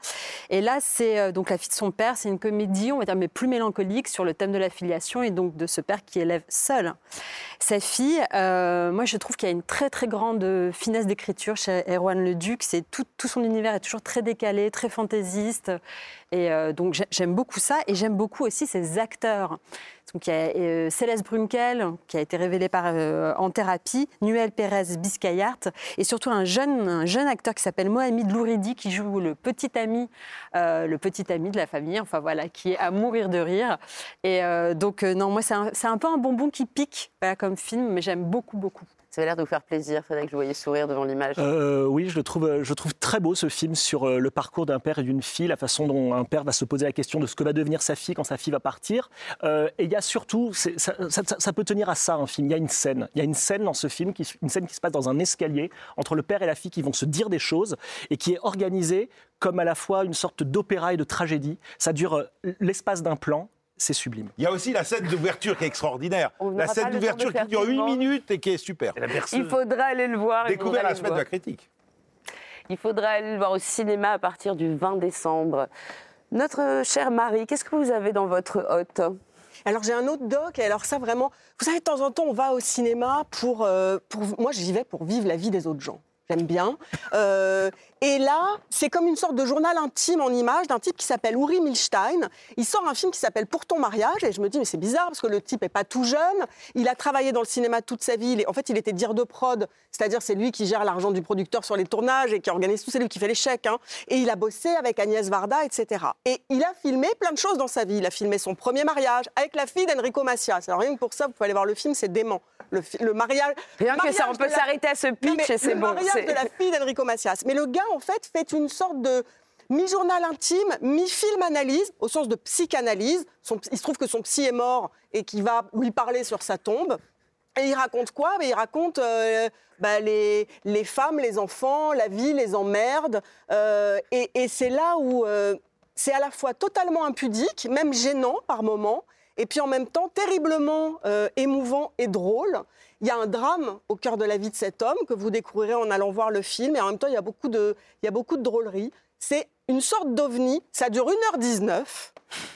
Et là, c'est euh, donc la fille de son père. C'est une comédie, on va dire, mais plus mélancolique sur le thème de la filiation et donc de ce père qui élève seul sa fille. Euh, moi, je trouve qu'il y a une très, très grande finesse d'écriture chez Erwan Leduc. Tout, tout son univers est toujours très décalé, très fantaisiste. Et euh, donc, j'ai- j'aime beaucoup ça. Et j'aime beaucoup aussi ses acteurs. Donc, il y a euh, Céleste Brunkel, qui a été révélée par, euh, en thérapie, Nuel Pérez Biscayart, et surtout un jeune, un jeune acteur qui s'appelle Mohamed Louridi, qui joue le petit ami, euh, le petit ami de la famille, enfin voilà, qui est à mourir de rire. Et euh, donc, euh, non, moi, c'est un, c'est un peu un bonbon qui pique, voilà, comme film, mais j'aime beaucoup, beaucoup. Ça avait l'air de vous faire plaisir, Frédéric, je vous voyais sourire devant l'image. Euh, oui, je le trouve, je trouve très beau ce film sur le parcours d'un père et d'une fille, la façon dont un père va se poser la question de ce que va devenir sa fille quand sa fille va partir. Euh, et il y a surtout, ça, ça- ça- ça peut tenir à ça un film. Il y a une scène, il y a une scène dans ce film, qui, une scène qui se passe dans un escalier entre le père et la fille qui vont se dire des choses et qui est organisée comme à la fois une sorte d'opéra et de tragédie. Ça dure euh, l'espace d'un plan. C'est sublime. Il y a aussi la scène d'ouverture qui est extraordinaire. La scène d'ouverture qui dure tout le 8 monde. minutes et qui est super. La berceuse. Il faudra aller le voir. Découvert la semaine de la critique. Il faudra aller le voir au cinéma à partir du 20 décembre. Notre chère Marie, qu'est-ce que vous avez dans votre hôte? Alors j'ai un autre doc, et alors ça vraiment, vous savez, de temps en temps, on va au cinéma pour, euh, pour moi j'y vais pour vivre la vie des autres gens. J'aime bien. Euh, et là, c'est comme une sorte de journal intime en images d'un type qui s'appelle Uri Milstein. Il sort un film qui s'appelle Pour ton mariage, et je me dis, mais c'est bizarre parce que le type est pas tout jeune. Il a travaillé dans le cinéma toute sa vie. En fait, il était dire de prod, c'est-à-dire c'est lui qui gère l'argent du producteur sur les tournages et qui organise tout, c'est lui qui fait les chèques. hein. Et il a bossé avec Agnès Varda, etc. Et il a filmé plein de choses dans sa vie. Il a filmé son premier mariage avec la fille d'Enrico Macias. Alors rien que pour ça, vous pouvez aller voir le film, c'est dément. Le, le mariage. Rien que ça, on mariage peut la- s'arrêter à ce pitch et c'est le bon. mariage c'est- de la fille d'Enrico Macias. Mais le gars, en fait, fait une sorte de mi-journal intime, mi-film analyse, au sens de psychanalyse. Il se trouve que son psy est mort et qu'il va lui parler sur sa tombe. Et il raconte quoi? Il raconte euh, bah, les, femmes, les enfants, la vie, les emmerdes. Euh, et c'est là où euh, c'est à la fois totalement impudique, même gênant par moments, et puis en même temps terriblement émouvant et drôle. Il y a un drame au cœur de la vie de cet homme que vous découvrirez en allant voir le film, et en même temps il y a beaucoup de, il y a beaucoup de drôlerie. C'est une sorte d'ovni, ça dure 1h19,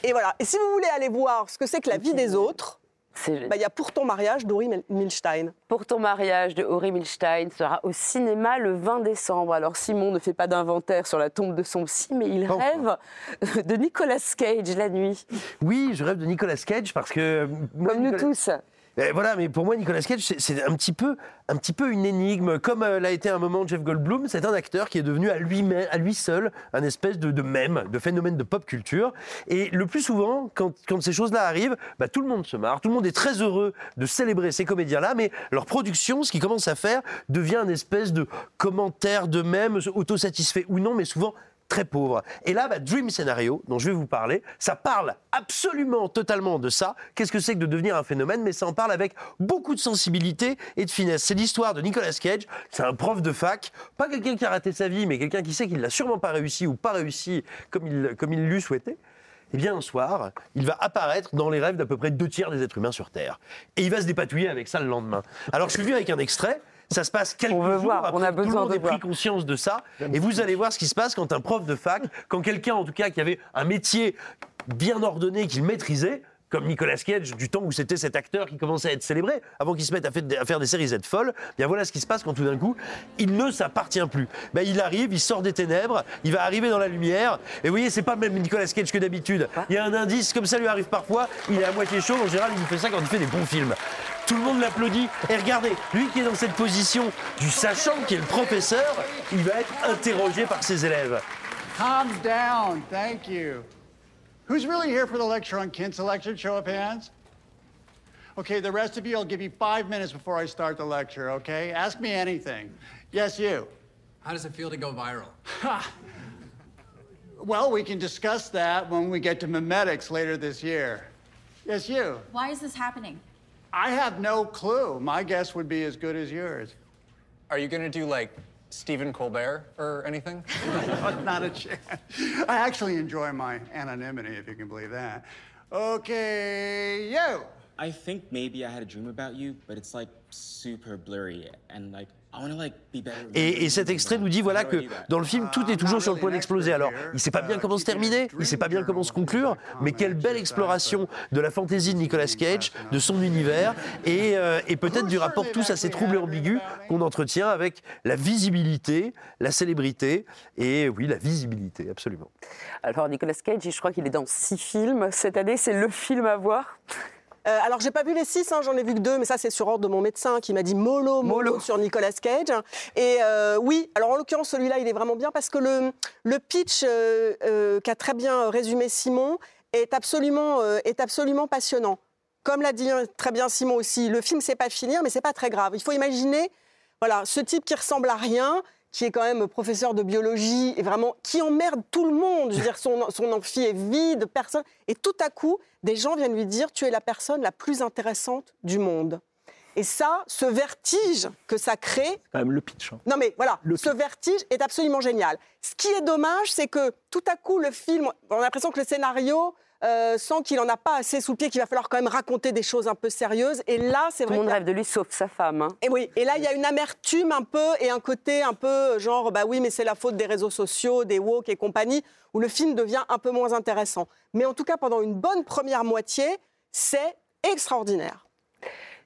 et voilà. Et si vous voulez aller voir ce que c'est que la vie des autres, bah, il y a Pour ton mariage d'Ori Mil- Milstein. Pour ton mariage de Ori Milstein sera au cinéma le 20 décembre. Alors Simon ne fait pas d'inventaire sur la tombe de son psy, mais il rêve de Nicolas Cage la nuit, Oui, je rêve de Nicolas Cage parce que. euh, moi, comme nous tous. Eh, voilà, mais pour moi, Nicolas Cage, c'est- un petit peu, un petit peu une énigme. Comme euh, l'a été un moment Jeff Goldblum, c'est un acteur qui est devenu à lui, à lui seul un espèce de, de mème, de phénomène de pop culture. Et le plus souvent, quand, quand ces choses-là arrivent, bah, tout le monde se marre, tout le monde est très heureux de célébrer ces comédiens-là, mais leur production, ce qu'ils commencent à faire, devient un espèce de commentaire de mème, autosatisfait ou non, mais souvent très pauvre. Et là, bah, Dream Scenario, dont je vais vous parler, ça parle absolument, totalement de ça. Qu'est-ce que c'est que de devenir un phénomène? Mais ça en parle avec beaucoup de sensibilité et de finesse. C'est l'histoire de Nicolas Cage. C'est un prof de fac, pas quelqu'un qui a raté sa vie, mais quelqu'un qui sait qu'il l'a sûrement pas réussi ou pas réussi comme il, comme il l'eût souhaité. Eh bien, un soir, il va apparaître dans les rêves d'à peu près deux tiers des êtres humains sur Terre. Et il va se dépatouiller avec ça le lendemain. Alors, je suis venu avec un extrait. Ça se passe quelques On veut jours voir, après on a que tout le besoin monde de ait pris conscience de ça. Et vous allez voir ce qui se passe quand un prof de fac, quand quelqu'un en tout cas qui avait un métier bien ordonné, qu'il maîtrisait, comme Nicolas Cage, du temps où c'était cet acteur qui commençait à être célébré, avant qu'il se mette à faire, à faire des séries Z folles, bien voilà ce qui se passe quand tout d'un coup, il ne s'appartient plus. Ben, il arrive, il sort des ténèbres, il va arriver dans la lumière, et vous voyez, c'est pas le même Nicolas Cage que d'habitude. Il y a un indice, comme ça lui arrive parfois, il est à moitié chaud, en général, il nous fait ça quand il fait des bons films. Tout le monde l'applaudit. Et regardez, lui qui est dans cette position du sachant, qui est le professeur, il va être interrogé par ses élèves. Calm down, thank you. Who's really here for the lecture on kin selection? Show of hands. Okay, the rest of you, I'll give you five minutes before I start the lecture, okay? Ask me anything. Yes, you. How does it feel to go viral? Well, we can discuss that when we get to memetics later this year. Yes, you. Why is this happening? I have no clue. My guess would be as good as yours. Are you gonna do like Stephen Colbert or anything? Not a chance. I actually enjoy my anonymity, if you can believe that. Okay, you. I think maybe I had a dream about you, but it's like super blurry and like I want to like be better. Et, et cet extrait nous dit voilà que dans le film tout est toujours sur le point d'exploser. Alors il sait pas bien comment se terminer, il sait pas bien comment se conclure, mais quelle belle exploration de la fantaisie de Nicolas Cage, de son univers et, euh, et peut-être du rapport tous assez trouble et ambigu qu'on entretient avec la visibilité, la célébrité et oui la visibilité absolument. Alors Nicolas Cage, je crois qu'il est dans six films. Cette année, c'est le film à voir. Euh, alors, j'ai pas vu les six, hein, j'en ai vu que deux, mais ça, c'est sur ordre de mon médecin qui m'a dit mollo, mollo, sur Nicolas Cage. Et euh, oui, alors en l'occurrence, celui-là, il est vraiment bien parce que le, le pitch euh, euh, qu'a très bien résumé Simon est absolument, est absolument passionnant. Comme l'a dit euh, très bien Simon aussi, le film, c'est pas finir, mais c'est pas très grave. Il faut imaginer, voilà, ce type qui ressemble à rien, qui est quand même professeur de biologie et vraiment qui emmerde tout le monde. Je veux dire, son, son amphi est vide, personne. Et tout à coup, des gens viennent lui dire Tu es la personne la plus intéressante du monde. Et ça, ce vertige que ça crée, C'est quand même le pitch. hein. non mais voilà, Le ce vertige est absolument génial. Ce qui est dommage, c'est que tout à coup, le film, on a l'impression que le scénario euh, sent qu'il en a pas assez sous le pied, qu'il va falloir quand même raconter des choses un peu sérieuses. Et là, c'est Tout vrai. le monde rêve de lui, sauf sa femme. hein. et oui, et là, il y a une amertume un peu et un côté un peu genre, bah oui, mais c'est la faute des réseaux sociaux, des woke et compagnie, où le film devient un peu moins intéressant. Mais en tout cas, pendant une bonne première moitié, c'est extraordinaire.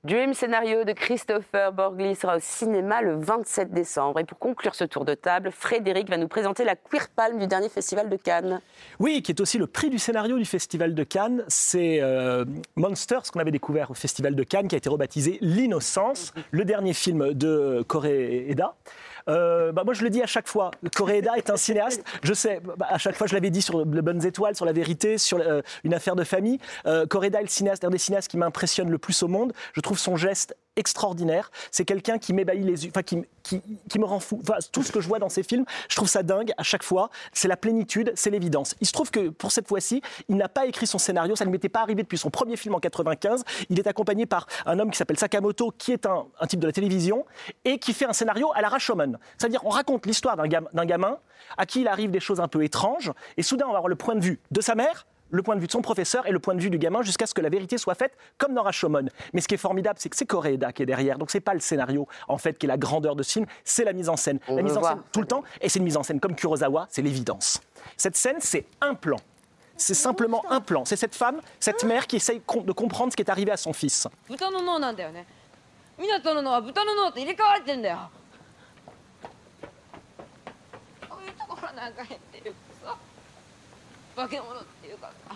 Dream Scénario de Christopher Borgli sera au cinéma le 27 décembre. Et pour conclure ce tour de table, Frédéric va nous présenter la Queer Palm du dernier festival de Cannes. Oui, qui est aussi le prix du scénario du Festival de Cannes. C'est euh, Monsters qu'on avait découvert au Festival de Cannes, qui a été rebaptisé L'Innocence, le dernier film de Koreeda. Euh, bah, moi, je le dis à chaque fois, Koreeda est un cinéaste. Je sais, bah, à chaque fois, je l'avais dit sur Les Bonnes Étoiles, sur La Vérité, sur euh, Une affaire de famille. Euh, Koreeda est le cinéaste, un des cinéastes qui m'impressionne le plus au monde. Je trouve son geste extraordinaire. C'est quelqu'un qui m'ébahit les yeux, enfin qui, qui, me rend fou. Tout ce que je vois dans ses films, je trouve ça dingue à chaque fois. C'est la plénitude, c'est l'évidence. Il se trouve que pour cette fois-ci, il n'a pas écrit son scénario. Ça ne m'était pas arrivé depuis son premier film en 95. Il est accompagné par un homme qui s'appelle Sakamoto, qui est un, un type de la télévision et qui fait un scénario à la Rashomon. C'est-à-dire, on raconte l'histoire d'un gamin à qui il arrive des choses un peu étranges et soudain, on va avoir le point de vue de sa mère le point de vue de son professeur et le point de vue du gamin jusqu'à ce que la vérité soit faite comme dans Rashomon. Mais ce qui est formidable, c'est que c'est Koreeda qui est derrière. Donc c'est pas le scénario en fait qui est la grandeur de ce film, c'est la mise en scène. On la mise en voir. scène tout le temps et c'est une mise en scène comme Kurosawa, c'est l'évidence. Cette scène, c'est un plan. C'est simplement un plan. C'est cette femme, cette mère qui essaye de comprendre ce qui est arrivé à son fils. 化け物っていうかさ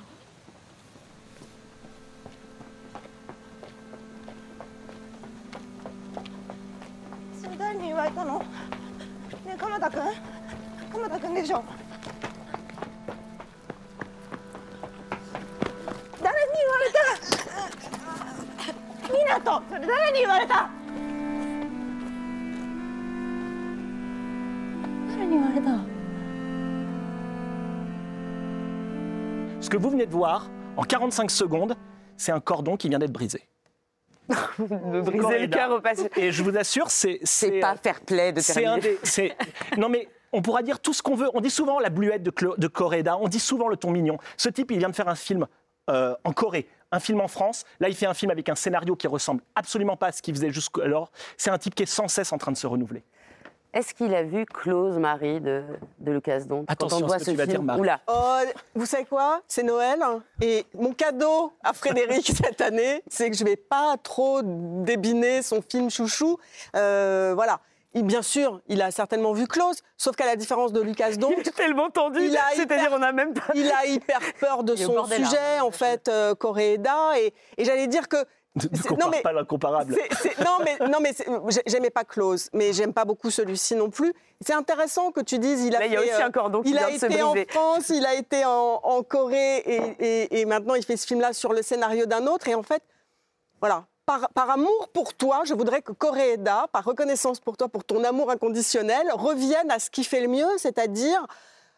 それ誰に言われたの？ねえ鎌田君？鎌田君でしょ？誰に言われた？湊それ誰に言われた？Que vous venez de voir, en 45 secondes, c'est un cordon qui vient d'être brisé. Me briser le cœur au passé. Et je vous assure, c'est. C'est pas fair play de C'est un terminer. des. c'est- Non, mais on pourra dire tout ce qu'on veut. On dit souvent la bluette de, Clo- de Koreeda, on dit souvent le ton mignon. Ce type, il vient de faire un film euh, en Corée, un film en France. Là, il fait un film avec un scénario qui ressemble absolument pas à ce qu'il faisait jusqu'alors. C'est un type qui est sans cesse en train de se renouveler. Est-ce qu'il a vu Close Marie de, de Lucas Don Attention Quand on à voit ce que ce tu vas film, dire, Marie. oula. Oh, vous savez quoi? C'est Noël. hein, Et mon cadeau à Frédéric cette année, c'est que je vais pas trop débiner son film chouchou. Euh, voilà. Et bien sûr, il a certainement vu Close, sauf qu'à la différence de Lucas Don, Il est tellement tendu, il a c'est-à-dire on n'a même pas... il a hyper peur de son sujet, en fait, euh, et j'allais dire que Ne C'est- compare non, mais- pas l'incomparable. non, mais, non, mais j'aimais pas Close, mais j'aime pas beaucoup celui-ci non plus. C'est intéressant que tu dises, il a Là, il y a fait, aussi un cordon qui il vient a été en. France, il a été en, en Corée, et, et- et maintenant il fait ce film-là sur le scénario d'un autre. Et en fait, voilà, par, par amour pour toi, je voudrais que Koreeda, par reconnaissance pour toi, pour ton amour inconditionnel, revienne à ce qui fait le mieux, c'est-à-dire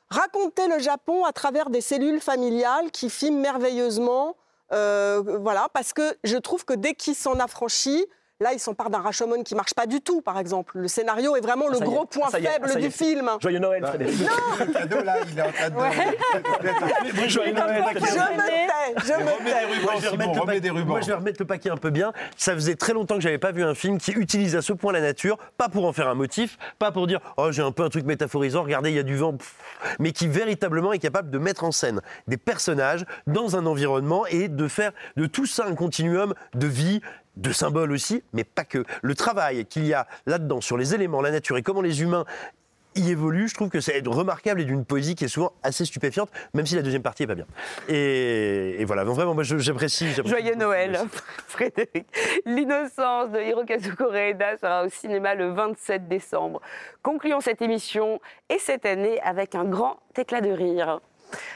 raconter le Japon à travers des cellules familiales qui filment merveilleusement. Euh, voilà, parce que je trouve que dès qu'il s'en affranchit, là, il s'empare d'un Rashomon qui marche pas du tout, par exemple. Le scénario est vraiment le y est, gros point est, faible est. du film. Joyeux Noël, Frédéric. Le cadeau, là, il est en train de. Joyeux Noël, Je me tais, je me tais. Moi, je vais remettre le remets paquet- le un peu bien. Ça faisait très longtemps que j'avais pas vu un film qui utilise à ce point la nature, pas pour en faire un motif, pas pour dire oh j'ai un peu un truc métaphorisant, regardez il y a du vent, mais qui véritablement est capable de mettre en scène des personnages dans un environnement et de faire de tout ça un continuum de vie de symboles aussi, mais pas que. Le travail qu'il y a là-dedans sur les éléments, la nature et comment les humains y évolue, je trouve que c'est remarquable et d'une poésie qui est souvent assez stupéfiante, même si la deuxième partie est pas bien. Et, et voilà, donc vraiment, moi j'apprécie. Joyeux Noël. Frédéric. L'innocence de Hirokazu Koreeda sera au cinéma le 27 décembre. Concluons cette émission et cette année avec un grand éclat de rire.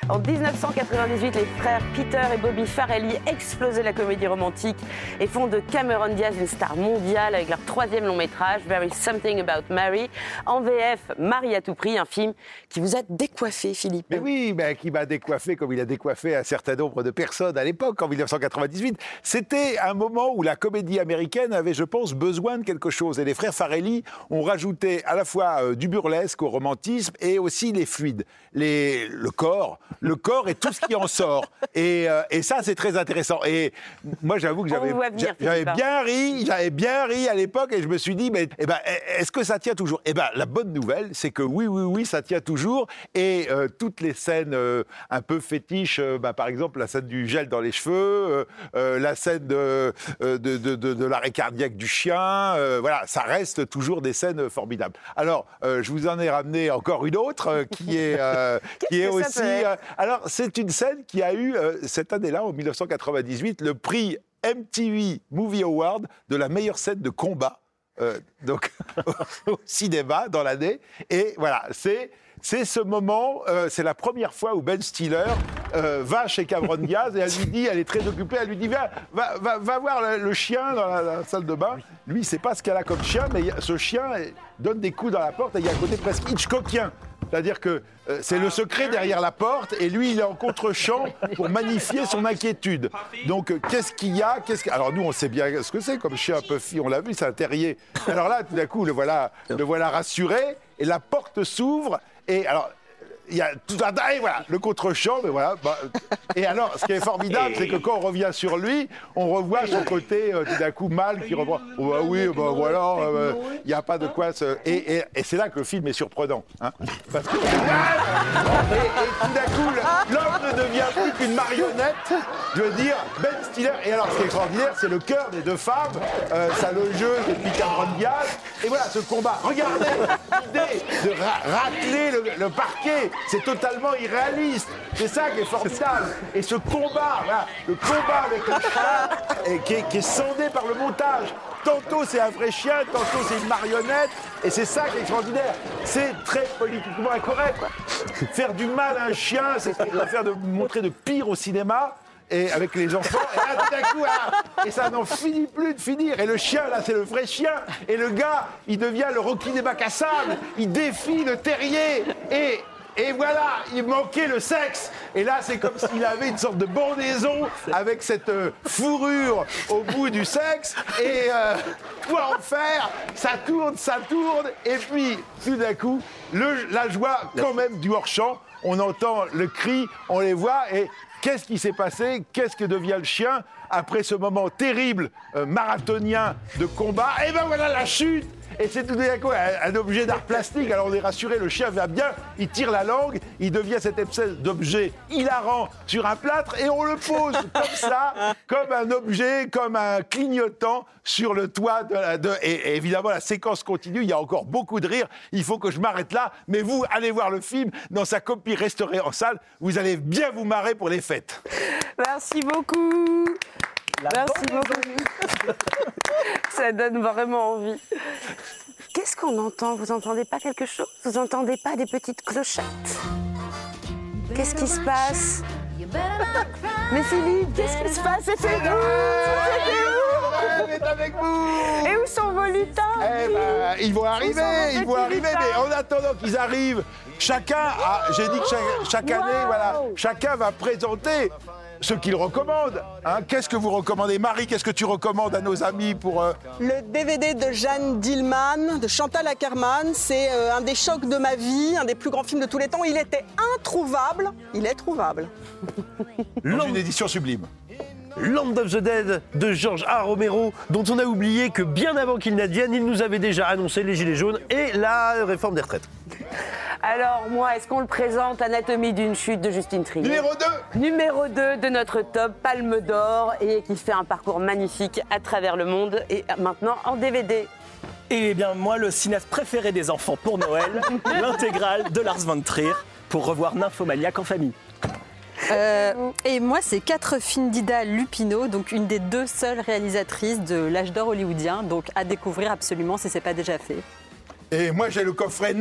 En 1998, les frères Peter et Bobby Farrelly explosaient la comédie romantique et font de Cameron Diaz une star mondiale avec leur troisième long métrage, There is Something About Mary. En VF, Marie à tout prix, un film qui vous a décoiffé, Philippe. Mais oui, ben, qui m'a décoiffé comme il a décoiffé un certain nombre de personnes à l'époque, en 1998. C'était un moment où la comédie américaine avait, je pense, besoin de quelque chose. Et les frères Farelli ont rajouté à la fois euh, du burlesque au romantisme et aussi les fluides, le corps, le corps et tout ce qui en sort. Et, euh, et ça, c'est très intéressant. Et moi, j'avoue que j'avais j'avais bien ri, j'avais bien ri à l'époque et je me suis dit, mais eh ben, est-ce que ça tient toujours? Eh ben, la bonne nouvelle, c'est que oui, oui, oui, ça tient toujours. Et euh, toutes les scènes euh, un peu fétiches, bah, par exemple la scène du gel dans les cheveux, la scène de, de, de- de- de l'arrêt cardiaque du chien, voilà, ça reste toujours des scènes formidables. Alors, je vous en ai ramené encore une autre qui est, qui est aussi. Euh, alors, c'est une scène qui a eu euh, cette année-là, en 1998, le prix MTV Movie Award de la meilleure scène de combat. euh, donc au cinéma dans l'année et voilà c'est c'est ce moment c'est la première fois où Ben Stiller va chez Cameron Diaz et elle lui dit, elle est très occupée, elle lui dit va, va, va, voir le, chien dans la, salle de bain. Lui, il sait pas ce qu'elle a comme chien, mais ce chien donne des coups dans la porte et il y a un côté presque Hitchcockien. C'est-à-dire que euh, c'est le secret derrière la porte et lui, il est en contre-champ pour magnifier son inquiétude. Donc, euh, qu'est-ce qu'il y a qu'est-ce que- Alors, nous, on sait bien ce que c'est comme chien Puffy, on l'a vu, c'est un terrier. Alors là, tout d'un coup, le voilà, le voilà rassuré et la porte s'ouvre et alors. Il y a tout un et voilà le contre-champ, mais voilà. bah, et alors, ce qui est formidable, c'est que quand on revient sur lui, on revoit son côté euh, tout d'un coup mal qui revoit. Oh, bah oui, bah voilà, euh, il n'y a pas de quoi se. Et, et- et c'est là que le film est surprenant, hein, parce que et, et tout d'un coup, l'homme ne devient plus qu'une marionnette. Je veux dire, Ben Stiller. Et alors, ce qui est extraordinaire, c'est le cœur des deux femmes, euh, ça le jeu et puis Cameron Diaz. Et voilà, ce combat. Regardez l'idée de ra- racler le, parquet. C'est totalement irréaliste. C'est ça qui est formidable. Et ce combat, le combat avec le chien, et qui, est, qui est scandé par le montage. Tantôt c'est un vrai chien, tantôt c'est une marionnette, et c'est ça qui est extraordinaire. C'est très politiquement incorrect. Faire du mal à un chien, c'est faire de montrer de pire au cinéma. Et avec les enfants, et là, tout d'un coup, ah, ça n'en finit plus de finir. Et le chien, là, c'est le vrai chien. Et le gars, il devient le Rocky des bacs. Il défie le terrier. Et, et voilà, il manquait le sexe. Et là, c'est comme s'il avait une sorte de bandaison avec cette euh, fourrure au bout du sexe. Et euh, quoi en faire? Ça tourne, ça tourne. Et puis, tout d'un coup, la joie quand même du hors-champ. On entend le cri, on les voit. Et qu'est-ce qui s'est passé? Qu'est-ce que devient le chien? Après ce moment terrible euh, marathonien de combat Et ben voilà la chute et c'est tout d'un coup un, un objet d'art plastique. Alors on est rassuré, le chien va bien, il tire la langue, il devient cette espèce d'objet hilarant sur un plâtre et on le pose comme ça, comme un objet, comme un clignotant sur le toit de la. de- et, et évidemment, la séquence continue, il y a encore beaucoup de rire. Il faut que je m'arrête là, mais vous, allez voir le film dans sa copie restaurée en salle. Vous allez bien vous marrer pour les fêtes. Merci beaucoup. Merci beaucoup. Ça donne vraiment envie. Qu'est-ce qu'on entend? Vous entendez pas quelque chose? Vous entendez pas des petites clochettes? Qu'est-ce qui se passe? Mais Philippe, qu'est-ce qui se passe? C'était vous C'était vous Elle est avec vous. Et où sont vos lutins? Eh ben, ils vont arriver, ils vont arriver, mais en attendant qu'ils arrivent, chacun a, j'ai dit que chaque, chaque année, voilà, chacun va présenter ce qu'il recommande. hein. Qu'est-ce que vous recommandez? Marie, qu'est-ce que tu recommandes à nos amis pour... euh, Le DVD de Jeanne Dillman, de Chantal Ackerman, c'est euh, un des chocs de ma vie, un des plus grands films de tous les temps. Il était introuvable, il est trouvable. dans une édition sublime Land of the Dead de George A. Romero, dont on a oublié que bien avant qu'il n'advienne, il nous avait déjà annoncé les Gilets jaunes et la réforme des retraites. Alors moi, est-ce qu'on le présente Anatomie d'une chute de Justine Trier? Numéro 2 Numéro 2 de notre top, Palme d'Or, et qui fait un parcours magnifique à travers le monde, et maintenant en DVD. Et bien moi, le cinéaste préféré des enfants pour Noël, l'intégrale de Lars von Trier pour revoir Nymphomaniac en famille. Euh, et moi, c'est quatre films d'Ida Lupino, donc une des deux seules réalisatrices de l'âge d'or hollywoodien, donc à découvrir absolument si c'est pas déjà fait. Et moi, j'ai le coffret que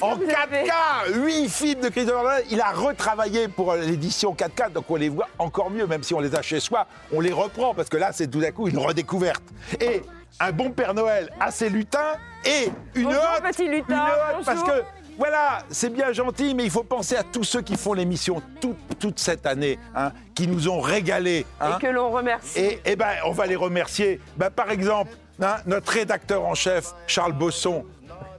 en vous avez 4K. 8 films de Christopher Nolan. Il a retravaillé pour l'édition 4K, donc on les voit encore mieux, même si on les a chez soi, on les reprend parce que là, c'est tout d'un coup une redécouverte. Et un bon Père Noël à ses lutins et une Bonjour, hotte, petit lutin, une hotte, parce que voilà, c'est bien gentil, mais il faut penser à tous ceux qui font l'émission toute, toute cette année, hein, qui nous ont régalé. hein. Et que l'on remercie. Et, eh ben, on va les remercier. Ben, par exemple, hein, notre rédacteur en chef, Charles Bosson,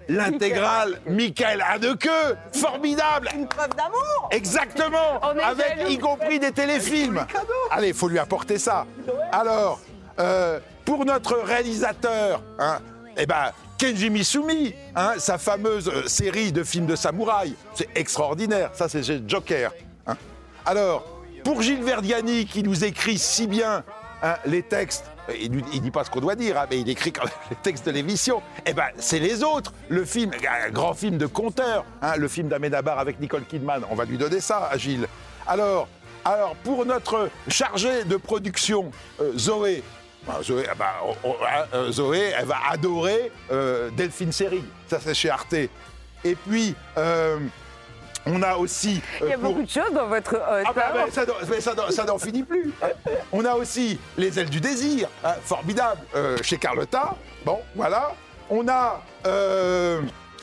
l'intégrale Michael Haneke, formidable. Une preuve d'amour Exactement, est avec jaloux. y compris des téléfilms. Allez, il faut lui apporter ça. Alors, euh, pour notre réalisateur, hein, eh ben, Kenji Misumi, hein, sa fameuse euh, série de films de samouraï, c'est extraordinaire. Ça, c'est Joker. hein. Alors, pour Gilles Verdiani, qui nous écrit si bien hein, les textes, euh, il ne dit pas ce qu'on doit dire, mais il écrit quand même les textes de l'émission. Eh ben, c'est les autres. Le film, un grand film de conteur, le film d'Amenabar avec Nicole Kidman. On va lui donner ça à Gilles. Alors, alors pour notre chargé de production, euh, Zoé. Ben, Zoé, ah bah, on- on- hein, euh, Zoé, elle va adorer euh, Delphine Seyrig. Ça, c'est chez Arte. Et puis, euh, On a aussi. Il y a euh, pour- beaucoup de choses dans votre hôte. Ah bah, bah, ça n'en ça finit plus. On a aussi les ailes du désir, hein, formidable, euh, chez Carlotta. Bon, voilà. On a euh,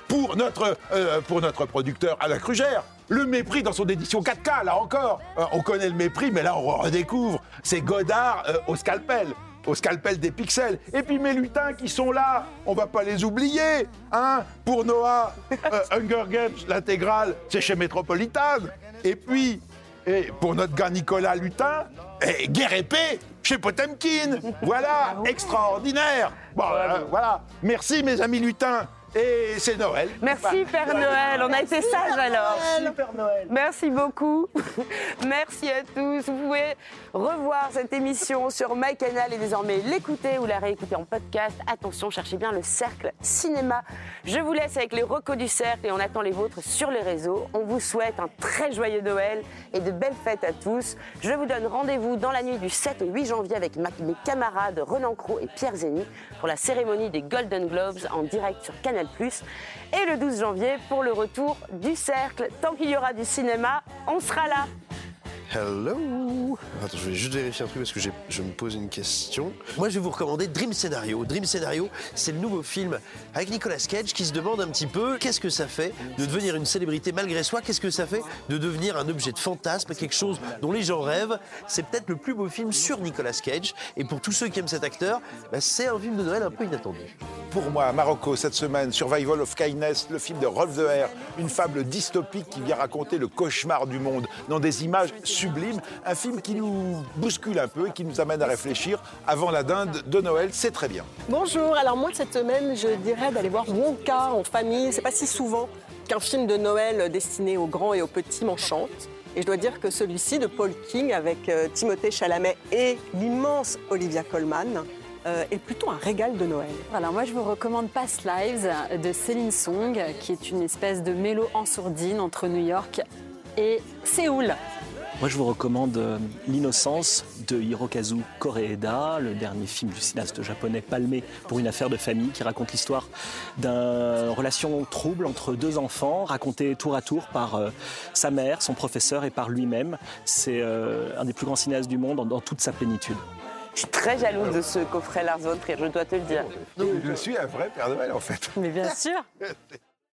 pour, notre, euh, pour notre producteur Alain Crugère. Le mépris dans son édition 4K, là encore. Euh, on connaît le mépris, mais là on redécouvre. C'est Godard euh, au scalpel. Au scalpel des pixels. Et puis mes lutins qui sont là, on va pas les oublier. Hein Pour Noah, euh, Hunger Games, l'intégrale, c'est chez Metropolitan. Et puis, et pour notre gars Nicolas Lutin, et Guerre épée chez Potemkin. Voilà, extraordinaire. Bon, euh, voilà. Merci mes amis lutins. Et c'est Noël. Merci Père Noël, on a été sages alors. Super Noël. Merci beaucoup. Merci à tous. Vous pouvez revoir cette émission sur MyCanal et désormais l'écouter ou la réécouter en podcast. Attention, cherchez bien le cercle cinéma. Je vous laisse avec les recos du cercle et on attend les vôtres sur les réseaux. On vous souhaite un très joyeux Noël et de belles fêtes à tous. Je vous donne rendez-vous dans la nuit du 7 au 8 janvier avec mes camarades Renan Cros et Pierre Zény pour la cérémonie des Golden Globes en direct sur Canal+. Et le 12 janvier pour le retour du cercle. Tant qu'il y aura du cinéma, on sera là. Hello Attends, je vais juste vérifier un truc parce que je me pose une question. Moi, je vais vous recommander Dream Scenario. Dream Scenario, c'est le nouveau film avec Nicolas Cage qui se demande un petit peu qu'est-ce que ça fait de devenir une célébrité malgré soi, qu'est-ce que ça fait de devenir un objet de fantasme, quelque chose dont les gens rêvent? C'est peut-être le plus beau film sur Nicolas Cage. Et pour tous ceux qui aiment cet acteur, bah, c'est un film de Noël un peu inattendu. Pour moi, Marocco, cette semaine, Survival of Kindness, le film de Rolf de Herr, une fable dystopique qui vient raconter le cauchemar du monde dans des images sublimes. Un film qui nous bouscule un peu et qui nous amène à réfléchir avant la dinde de Noël. C'est très bien. Bonjour, alors moi cette semaine je dirais d'aller voir Wonka en famille. C'est pas si souvent qu'un film de Noël destiné aux grands et aux petits m'enchante. Et je dois dire que celui-ci de Paul King avec euh, Timothée Chalamet et l'immense Olivia Colman euh, est plutôt un régal de Noël. Alors moi je vous recommande Past Lives de Céline Song, qui est une espèce de mélo en sourdine entre New York et Séoul. Moi, je vous recommande euh, L'innocence de Hirokazu Koreeda, le dernier film du cinéaste japonais palmé pour une affaire de famille qui raconte l'histoire d'une relation trouble entre deux enfants, racontée tour à tour par euh, sa mère, son professeur et par lui-même. C'est euh, un des plus grands cinéastes du monde dans toute sa plénitude. Je suis très jalouse de ce coffret Lars von Trier, je dois te le dire. Je suis un vrai Père Noël en fait. Mais bien sûr.